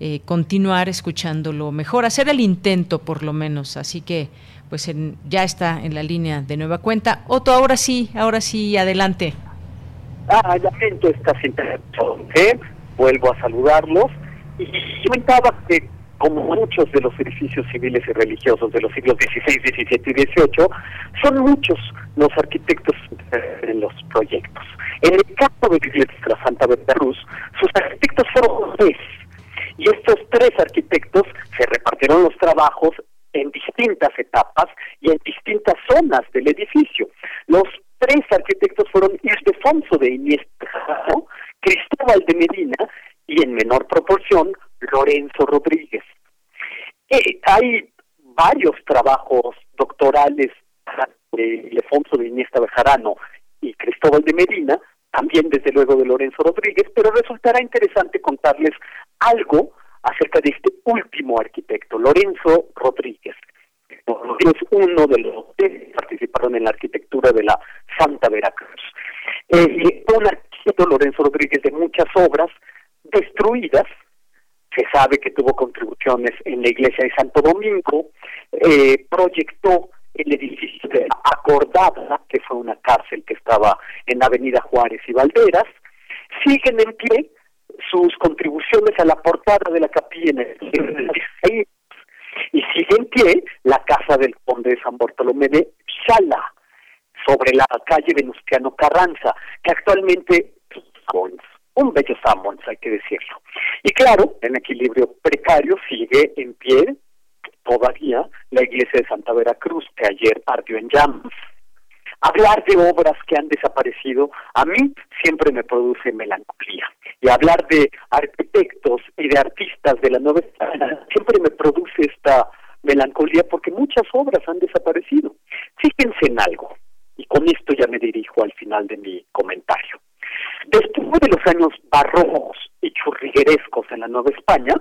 eh, continuar escuchándolo mejor, hacer el intento por lo menos. Así que pues ya está en la línea de nueva cuenta. Otto, ahora sí, ahora sí, adelante. Ah, ya siento esta interrupción, ¿eh? Vuelvo a saludarlos y comentaba que como muchos de los edificios civiles y religiosos de los siglos XVI, XVII y XVIII, son muchos los arquitectos en los proyectos. En el caso de la Santa Cruz, sus arquitectos fueron tres, y estos tres arquitectos se repartieron los trabajos en distintas etapas y en distintas zonas del edificio. Los tres arquitectos fueron Ildefonso de Iniesta, Cristóbal de Medina y en menor proporción Lorenzo Rodríguez. Eh, hay varios trabajos doctorales de Ildefonso de Iniesta Bejarano y Cristóbal de Medina, también desde luego de Lorenzo Rodríguez, pero resultará interesante contarles algo acerca de este último arquitecto, Lorenzo Rodríguez. es uno de los que participaron en la arquitectura de la Santa Veracruz. Eh, un arquitecto, Lorenzo Rodríguez, de muchas obras destruidas, se sabe que tuvo contribuciones en la iglesia de Santo Domingo, eh, proyectó el edificio de Acordada, que fue una cárcel que estaba en Avenida Juárez y Valderas, siguen en pie sus contribuciones a la portada de la capilla en el y sigue en pie la casa del conde de San Bartolomé de Chala, sobre la calle Venustiano Carranza, que actualmente es un bello Sammons, hay que decirlo. Y claro, en equilibrio precario sigue en pie todavía la iglesia de Santa Veracruz, que ayer ardió en llamas. Hablar de obras que han desaparecido a mí siempre me produce melancolía. Y hablar de arquitectos y de artistas de la nueva España siempre me produce esta melancolía porque muchas obras han desaparecido. Fíjense en algo, y con esto ya me dirijo al final de mi comentario. Después de los años barrocos y churriguerescos en la Nueva España,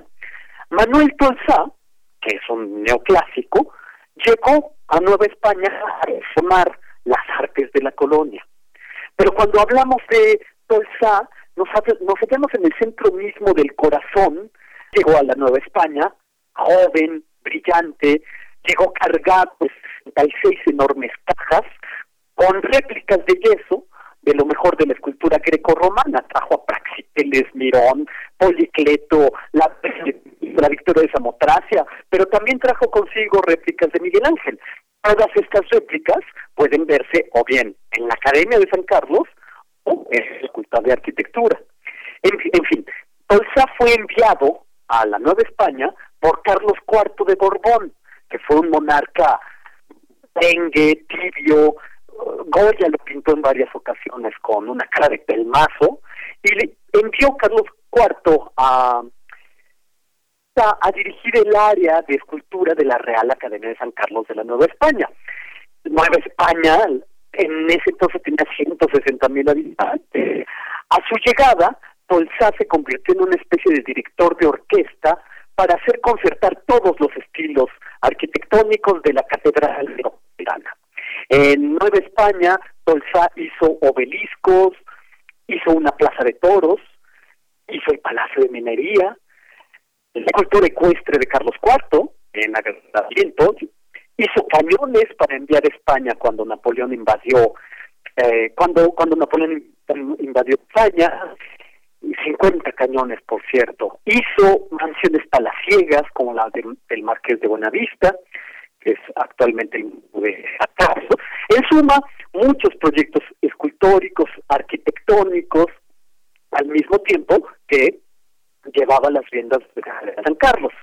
Manuel Tolsá, que es un neoclásico, llegó a Nueva España a reformar las artes de la colonia. Pero cuando hablamos de Tolsá, nos, nos hallamos en el centro mismo del corazón, llegó a la Nueva España, joven, brillante, llegó cargado de 66 enormes cajas con réplicas de yeso de lo mejor de la escultura greco-romana. Trajo a Praxiteles, Mirón, Policleto, la Victoria de Samotracia, pero también trajo consigo réplicas de Miguel Ángel. Todas estas réplicas pueden verse o bien en la Academia de San Carlos la Escultura de Arquitectura. En, fin, Tolsa fue enviado a la Nueva España por Carlos IV de Borbón, que fue un monarca dengue, tibio, Goya lo pintó en varias ocasiones con una cara de pelmazo y le envió Carlos IV a, a, dirigir el área de escultura de la Real Academia de San Carlos de la Nueva España. Nueva España en ese entonces tenía 160 mil habitantes. A su llegada, Tolsá se convirtió en una especie de director de orquesta para hacer concertar todos los estilos arquitectónicos de la Catedral Metropolitana. En Nueva España, Tolsá hizo obeliscos, hizo una plaza de toros, hizo el Palacio de Minería, la cultura ecuestre de Carlos IV, en agradecimiento, hizo cañones para enviar a España cuando Napoleón invadió, eh, cuando, cuando Napoleón invadió España, 50 cañones, por cierto. Hizo mansiones palaciegas, como la del Marqués de Buenavista, es actualmente el de acaso. En suma, muchos proyectos escultóricos, arquitectónicos, al mismo tiempo que llevaba las riendas de San Carlos.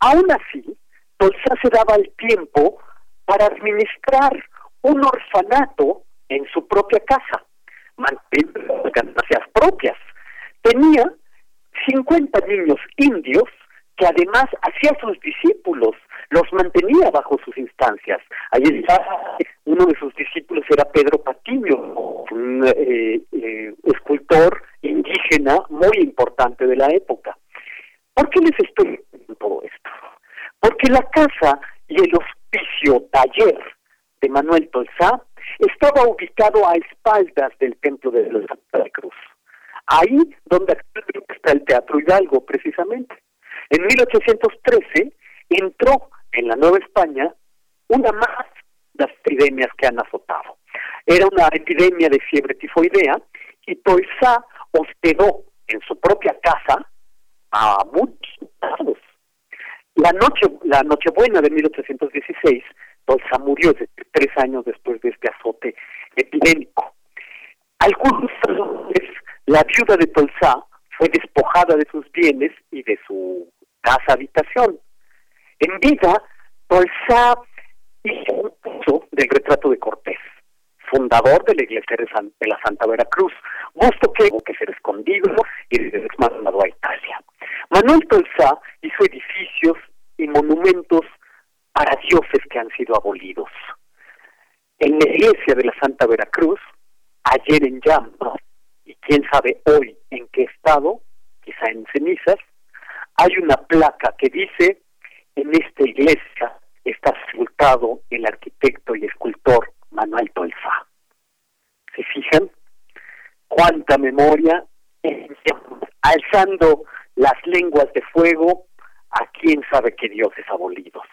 Aún así, Tolsa se daba el tiempo para administrar un orfanato en su propia casa, manteniendo las ganancias propias. Tenía 50 niños indios que además hacía sus discípulos los mantenía bajo sus instancias. Ahí uno de sus discípulos era Pedro Patiño, un eh, eh, escultor indígena muy importante de la época. ¿Por qué les estoy? Porque la casa y el hospicio taller de Manuel Tolsá estaba ubicado a espaldas del templo de la Santa Cruz. Ahí donde está el Teatro Hidalgo, precisamente. En 1813 entró en la Nueva España una más de las epidemias que han azotado. Era una epidemia de fiebre tifoidea y Toisá hospedó en su propia casa a muchos La noche, la Nochebuena de 1816, Toisá murió tres años después de este azote epidémico. Algunos la viuda de Tolsá fue despojada de sus bienes y de su casa habitación. En vida, Tolsá hizo un uso del retrato de Cortés, fundador de la iglesia de, la Santa Veracruz, gusto que tuvo que ser escondido y mandado a Italia. Manuel Tolsá hizo edificios y monumentos para dioses que han sido abolidos. En la iglesia de la Santa Veracruz, ayer en llamas, y quién sabe hoy en qué estado, quizá en cenizas, hay una placa que dice en esta iglesia está sepultado Manuel Tolfa. ¿Se fijan? Cuánta memoria, eh, alzando las lenguas de fuego a quién sabe qué dioses abolidos.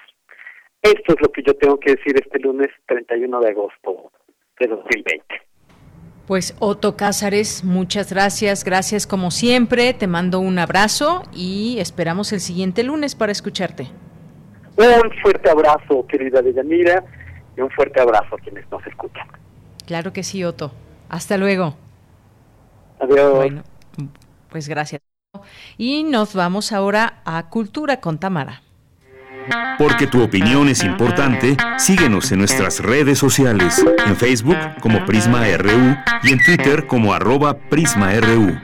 Esto es lo que yo tengo que decir este lunes 31 de agosto de 2020. Pues Otto Cázares, muchas gracias, gracias como siempre, te mando un abrazo y esperamos el siguiente lunes para escucharte. Un fuerte abrazo, querida Deyanira y un fuerte abrazo a quienes nos escuchan. Claro que sí, Otto. Hasta luego. Adiós. Bueno, pues gracias. Y nos vamos ahora a Cultura con Tamara. Porque tu opinión es importante, síguenos en nuestras redes sociales, en Facebook como Prisma RU y en Twitter como arroba PrismaRU.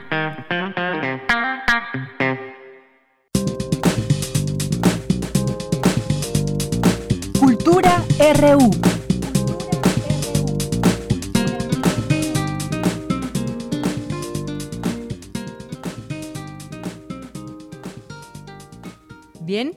Bien,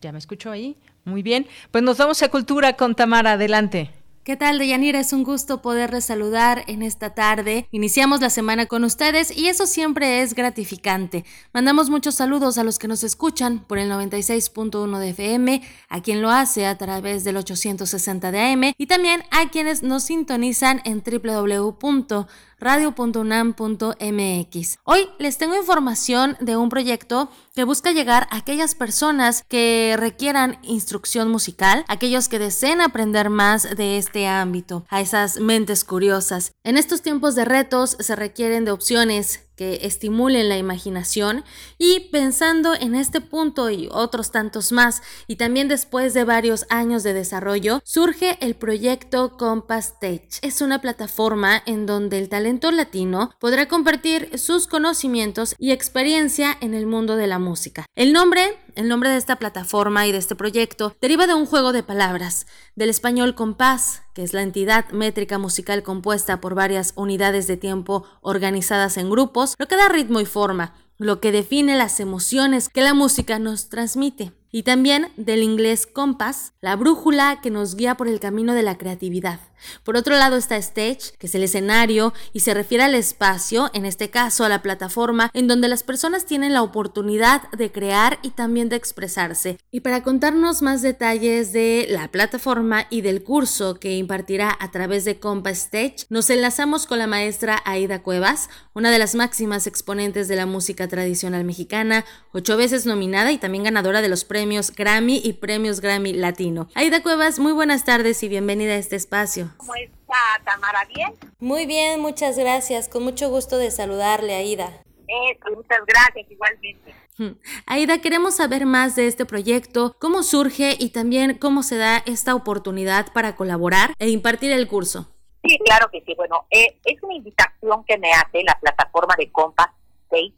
ya me escucho ahí. Muy bien. Pues nos vamos a Cultura con Tamara. Adelante. ¿Qué tal, Deyanira? Es un gusto poderles saludar en esta tarde. Iniciamos la semana con ustedes y eso siempre es gratificante. Mandamos muchos saludos a los que nos escuchan por el 96.1 de FM, a quien lo hace a través del 860 de AM y también a quienes nos sintonizan en www radio.unam.mx. Hoy les tengo información de un proyecto que busca llegar a aquellas personas que requieran instrucción musical, aquellos que deseen aprender más de este ámbito, a esas mentes curiosas. En estos tiempos de retos se requieren de opciones que estimulen la imaginación y pensando en este punto y otros tantos más y también después de varios años de desarrollo surge el proyecto Compass Stage. Es una plataforma en donde el talento latino podrá compartir sus conocimientos y experiencia en el mundo de la música. El nombre el nombre de esta plataforma y de este proyecto deriva de un juego de palabras, del español compás, que es la entidad métrica musical compuesta por varias unidades de tiempo organizadas en grupos, lo que da ritmo y forma, lo que define las emociones que la música nos transmite y también del inglés compass, la brújula que nos guía por el camino de la creatividad. Por otro lado está stage, que es el escenario y se refiere al espacio, en este caso a la plataforma, en donde las personas tienen la oportunidad de crear y también de expresarse. Y para contarnos más detalles de la plataforma y del curso que impartirá a través de Compass Stage, nos enlazamos con la maestra Aida Cuevas, una de las máximas exponentes de la música tradicional mexicana, ocho veces nominada y también ganadora de los premios premios Grammy y premios Grammy Latino. Aida Cuevas, muy buenas tardes y bienvenida a este espacio. ¿Cómo está Tamara? ¿Bien? Muy bien, muchas gracias. Con mucho gusto de saludarle, Aida. Eh, muchas gracias, igualmente. Aida, queremos saber más de este proyecto, cómo surge y también cómo se da esta oportunidad para colaborar e impartir el curso. Sí, claro que sí. Bueno, eh, es una invitación que me hace la plataforma de Compass Stage,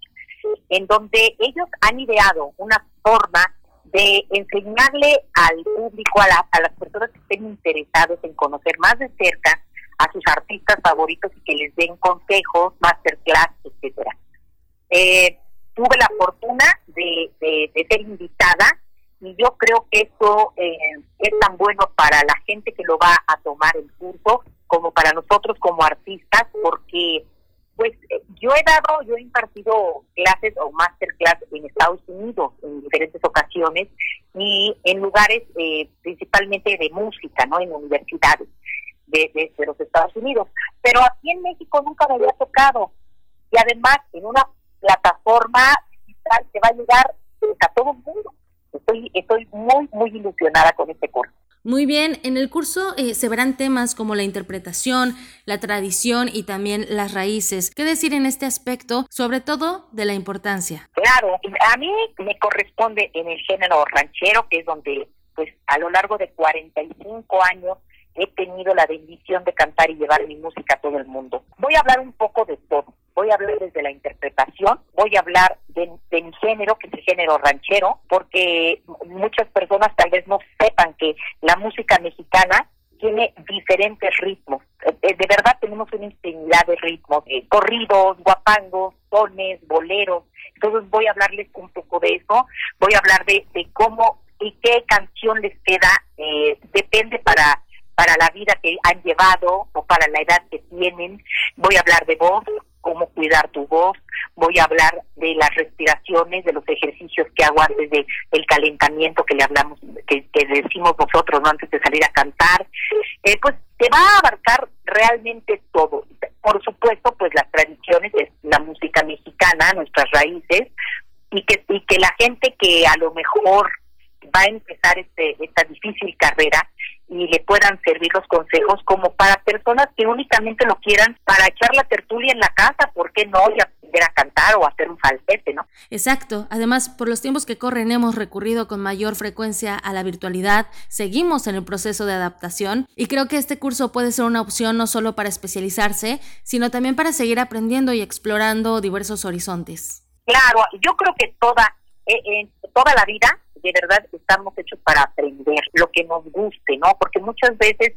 en donde ellos han ideado una forma de enseñarle al público, a, a las personas que estén interesados en conocer más de cerca a sus artistas favoritos y que les den consejos, masterclass, etcétera. Eh, tuve la fortuna de, ser invitada y yo creo que esto eh, es tan bueno para la gente que lo va a tomar el curso como para nosotros como artistas porque pues eh, yo he dado, yo he impartido clases o masterclass en Estados Unidos en diferentes ocasiones y en lugares eh, principalmente de música, ¿no? En universidades de, los Estados Unidos. Pero aquí en México nunca me había tocado. Y además en una plataforma digital que va a llegar a todo el mundo. Estoy, estoy muy, muy ilusionada con este curso. Muy bien, en el curso eh, se verán temas como la interpretación, la tradición y también las raíces. ¿Qué decir en este aspecto, sobre todo de la importancia? Claro, a mí me corresponde en el género ranchero, que es donde pues a lo largo de 45 años he tenido la bendición de cantar y llevar mi música a todo el mundo. Voy a hablar un poco de todo. Voy a hablar desde la interpretación, voy a hablar de, mi género, que es el género ranchero, porque muchas personas tal vez no sepan que la música mexicana tiene diferentes ritmos. Eh, eh, de verdad tenemos una infinidad de ritmos, de corridos, guapangos, sones, boleros. Entonces voy a hablarles un poco de eso. Voy a hablar de, cómo y qué canción les queda. Eh, depende para para la vida que han llevado o para la edad que tienen. Voy a hablar de voz, cómo cuidar tu voz, voy a hablar de las respiraciones, de los ejercicios que hago antes de el calentamiento que le hablamos, que, decimos nosotros ¿no? antes de salir a cantar, eh, pues te va a abarcar realmente todo. Por supuesto, pues las tradiciones, la música mexicana, nuestras raíces, y que, y que la gente que a lo mejor va a empezar este, esta difícil carrera y le puedan servir los consejos como para personas que únicamente lo quieran para echar la tertulia en la casa, ¿por qué no? Y aprender a cantar o hacer un falsete, ¿no? Exacto. Además, por los tiempos que corren hemos recurrido con mayor frecuencia a la virtualidad, seguimos en el proceso de adaptación y creo que este curso puede ser una opción no solo para especializarse, sino también para seguir aprendiendo y explorando diversos horizontes. Claro, yo creo que toda, eh, toda la vida de verdad estamos hechos para aprender lo que nos guste, ¿no? Porque muchas veces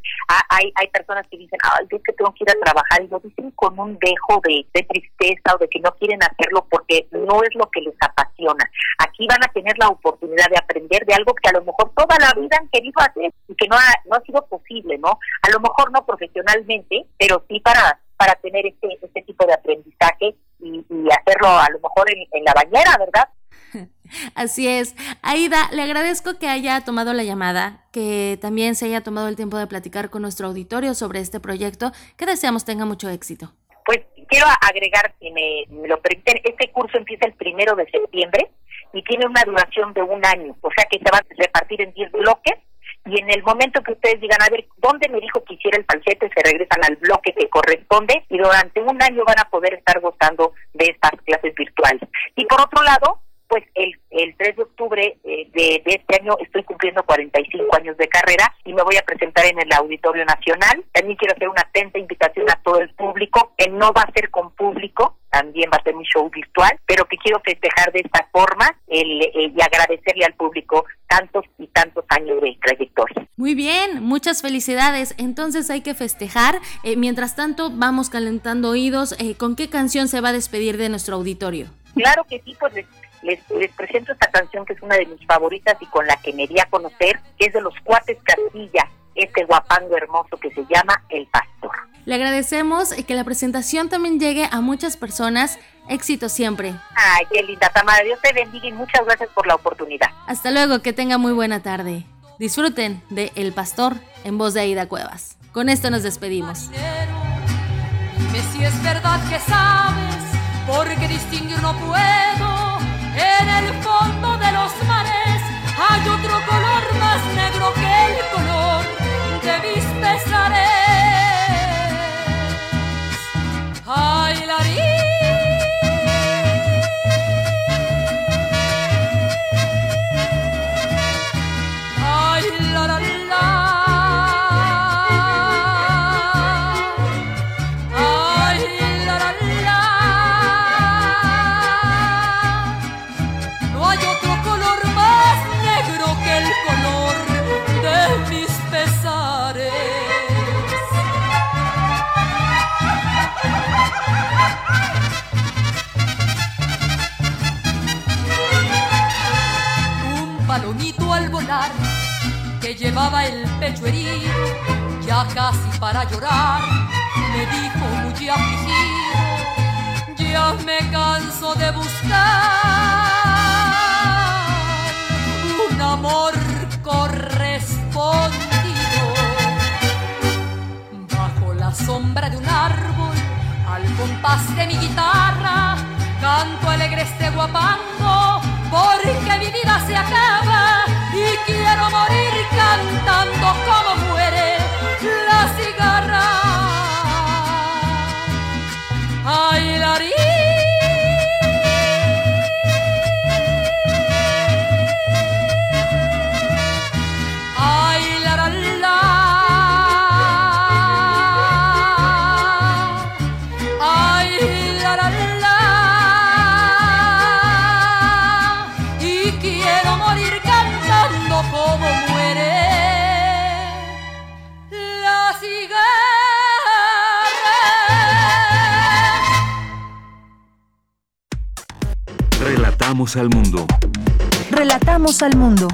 hay, hay personas que dicen, ay, yo que tengo que ir a trabajar y lo dicen con un dejo de, tristeza o de que no quieren hacerlo porque no es lo que les apasiona. Aquí van a tener la oportunidad de aprender de algo que a lo mejor toda la vida han querido hacer y que no ha, no ha sido posible, ¿no? A lo mejor no profesionalmente, pero sí para para tener este, este tipo de aprendizaje y, hacerlo a lo mejor en la bañera, ¿verdad? Así es. Aida, le agradezco que haya tomado la llamada, que también se haya tomado el tiempo de platicar con nuestro auditorio sobre este proyecto, que deseamos tenga mucho éxito. Pues quiero agregar, si me, lo permiten, este curso empieza el primero de septiembre y tiene una duración de un año, o sea que se va a repartir en 10 bloques y en el momento que ustedes digan, a ver, ¿dónde me dijo que hiciera el falsete? Se regresan al bloque que corresponde y durante un año van a poder estar gozando de estas clases virtuales. Y por otro lado, pues el, el 3 de octubre eh, de, este año estoy cumpliendo 45 años de carrera y me voy a presentar en el Auditorio Nacional. También quiero hacer una atenta invitación a todo el público, que no va a ser con público, también va a ser mi show virtual, pero que quiero festejar de esta forma el, eh, y agradecerle al público tantos y tantos años de trayectoria. Muy bien, muchas felicidades. Entonces hay que festejar. Eh, mientras tanto, vamos calentando oídos. ¿Con qué canción se va a despedir de nuestro auditorio? Claro que sí, pues les, presento esta canción que es una de mis favoritas y con la que me di a conocer, que es de los Cuates Castilla, este guapango hermoso que se llama El Pastor. Le agradecemos y que la presentación también llegue a muchas personas. Éxito siempre. Ay, qué linda, Tamara. Dios te bendiga y muchas gracias por la oportunidad. Hasta luego, que tenga muy buena tarde. Disfruten de El Pastor en voz de Aida Cuevas. Con esto nos despedimos. Dime si es verdad que sabes, porque distinguir no puedo el fondo de los mares. Hay otro llevaba el pecho herido, ya casi para llorar, me dijo muy afligido, ya me canso de buscar un amor correspondido. Bajo la sombra de un árbol, al compás de mi guitarra, canto alegre este guapango, porque mi vida se acaba y quiero morir cantando como muere la cigarra. Ay, la Relatamos al mundo. Relatamos al mundo.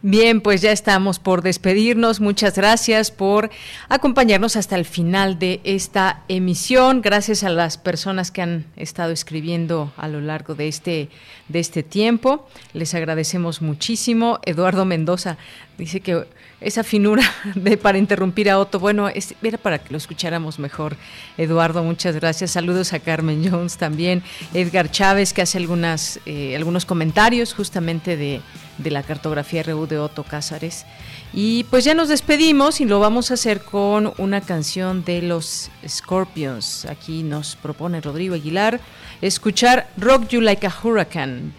Bien, pues ya estamos por despedirnos. Muchas gracias por acompañarnos hasta el final de esta emisión. Gracias a las personas que han estado escribiendo a lo largo de este de este tiempo. Les agradecemos muchísimo. Eduardo Mendoza dice que esa finura de para interrumpir a Otto, bueno, era para que lo escucháramos mejor. Eduardo, muchas gracias. Saludos a Carmen Jones también. Edgar Chávez, que hace algunas, eh, algunos comentarios justamente de, de la cartografía RU de Otto Cázares. Y pues ya nos despedimos y lo vamos a hacer con una canción de los Scorpions. Aquí nos propone Rodrigo Aguilar escuchar Rock You Like a Hurricane.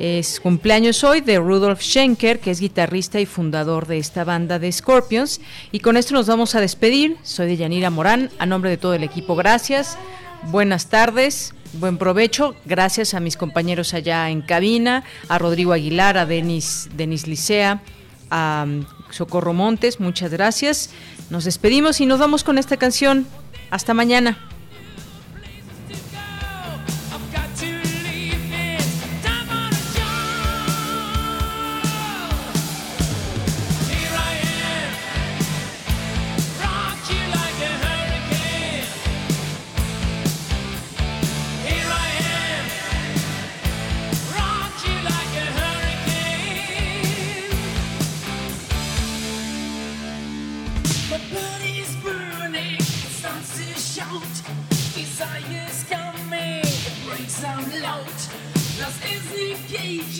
Es cumpleaños hoy de Rudolf Schenker, que es guitarrista y fundador de esta banda de Scorpions. Y con esto nos vamos a despedir. Soy de Yanira Morán, a nombre de todo el equipo, gracias. Buenas tardes, buen provecho. Gracias a mis compañeros allá en cabina, a Rodrigo Aguilar, a Denis, Denis Licea, a um, Socorro Montes, muchas gracias. Nos despedimos y nos vamos con esta canción. Hasta mañana.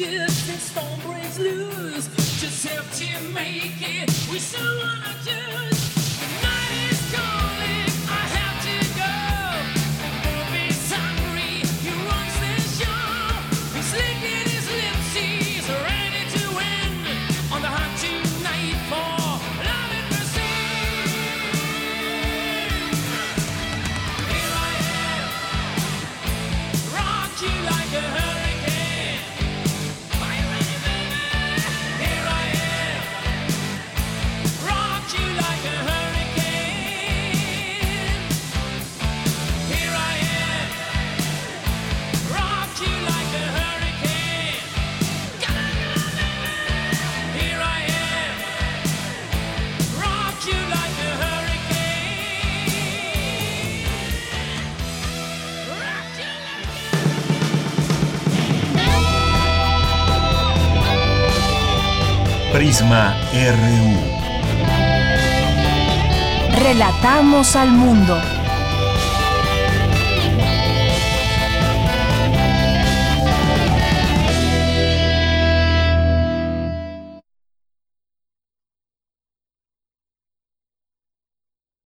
just this storm breaks loose. Just have to make it We still wanna do. RU. Relatamos al mundo.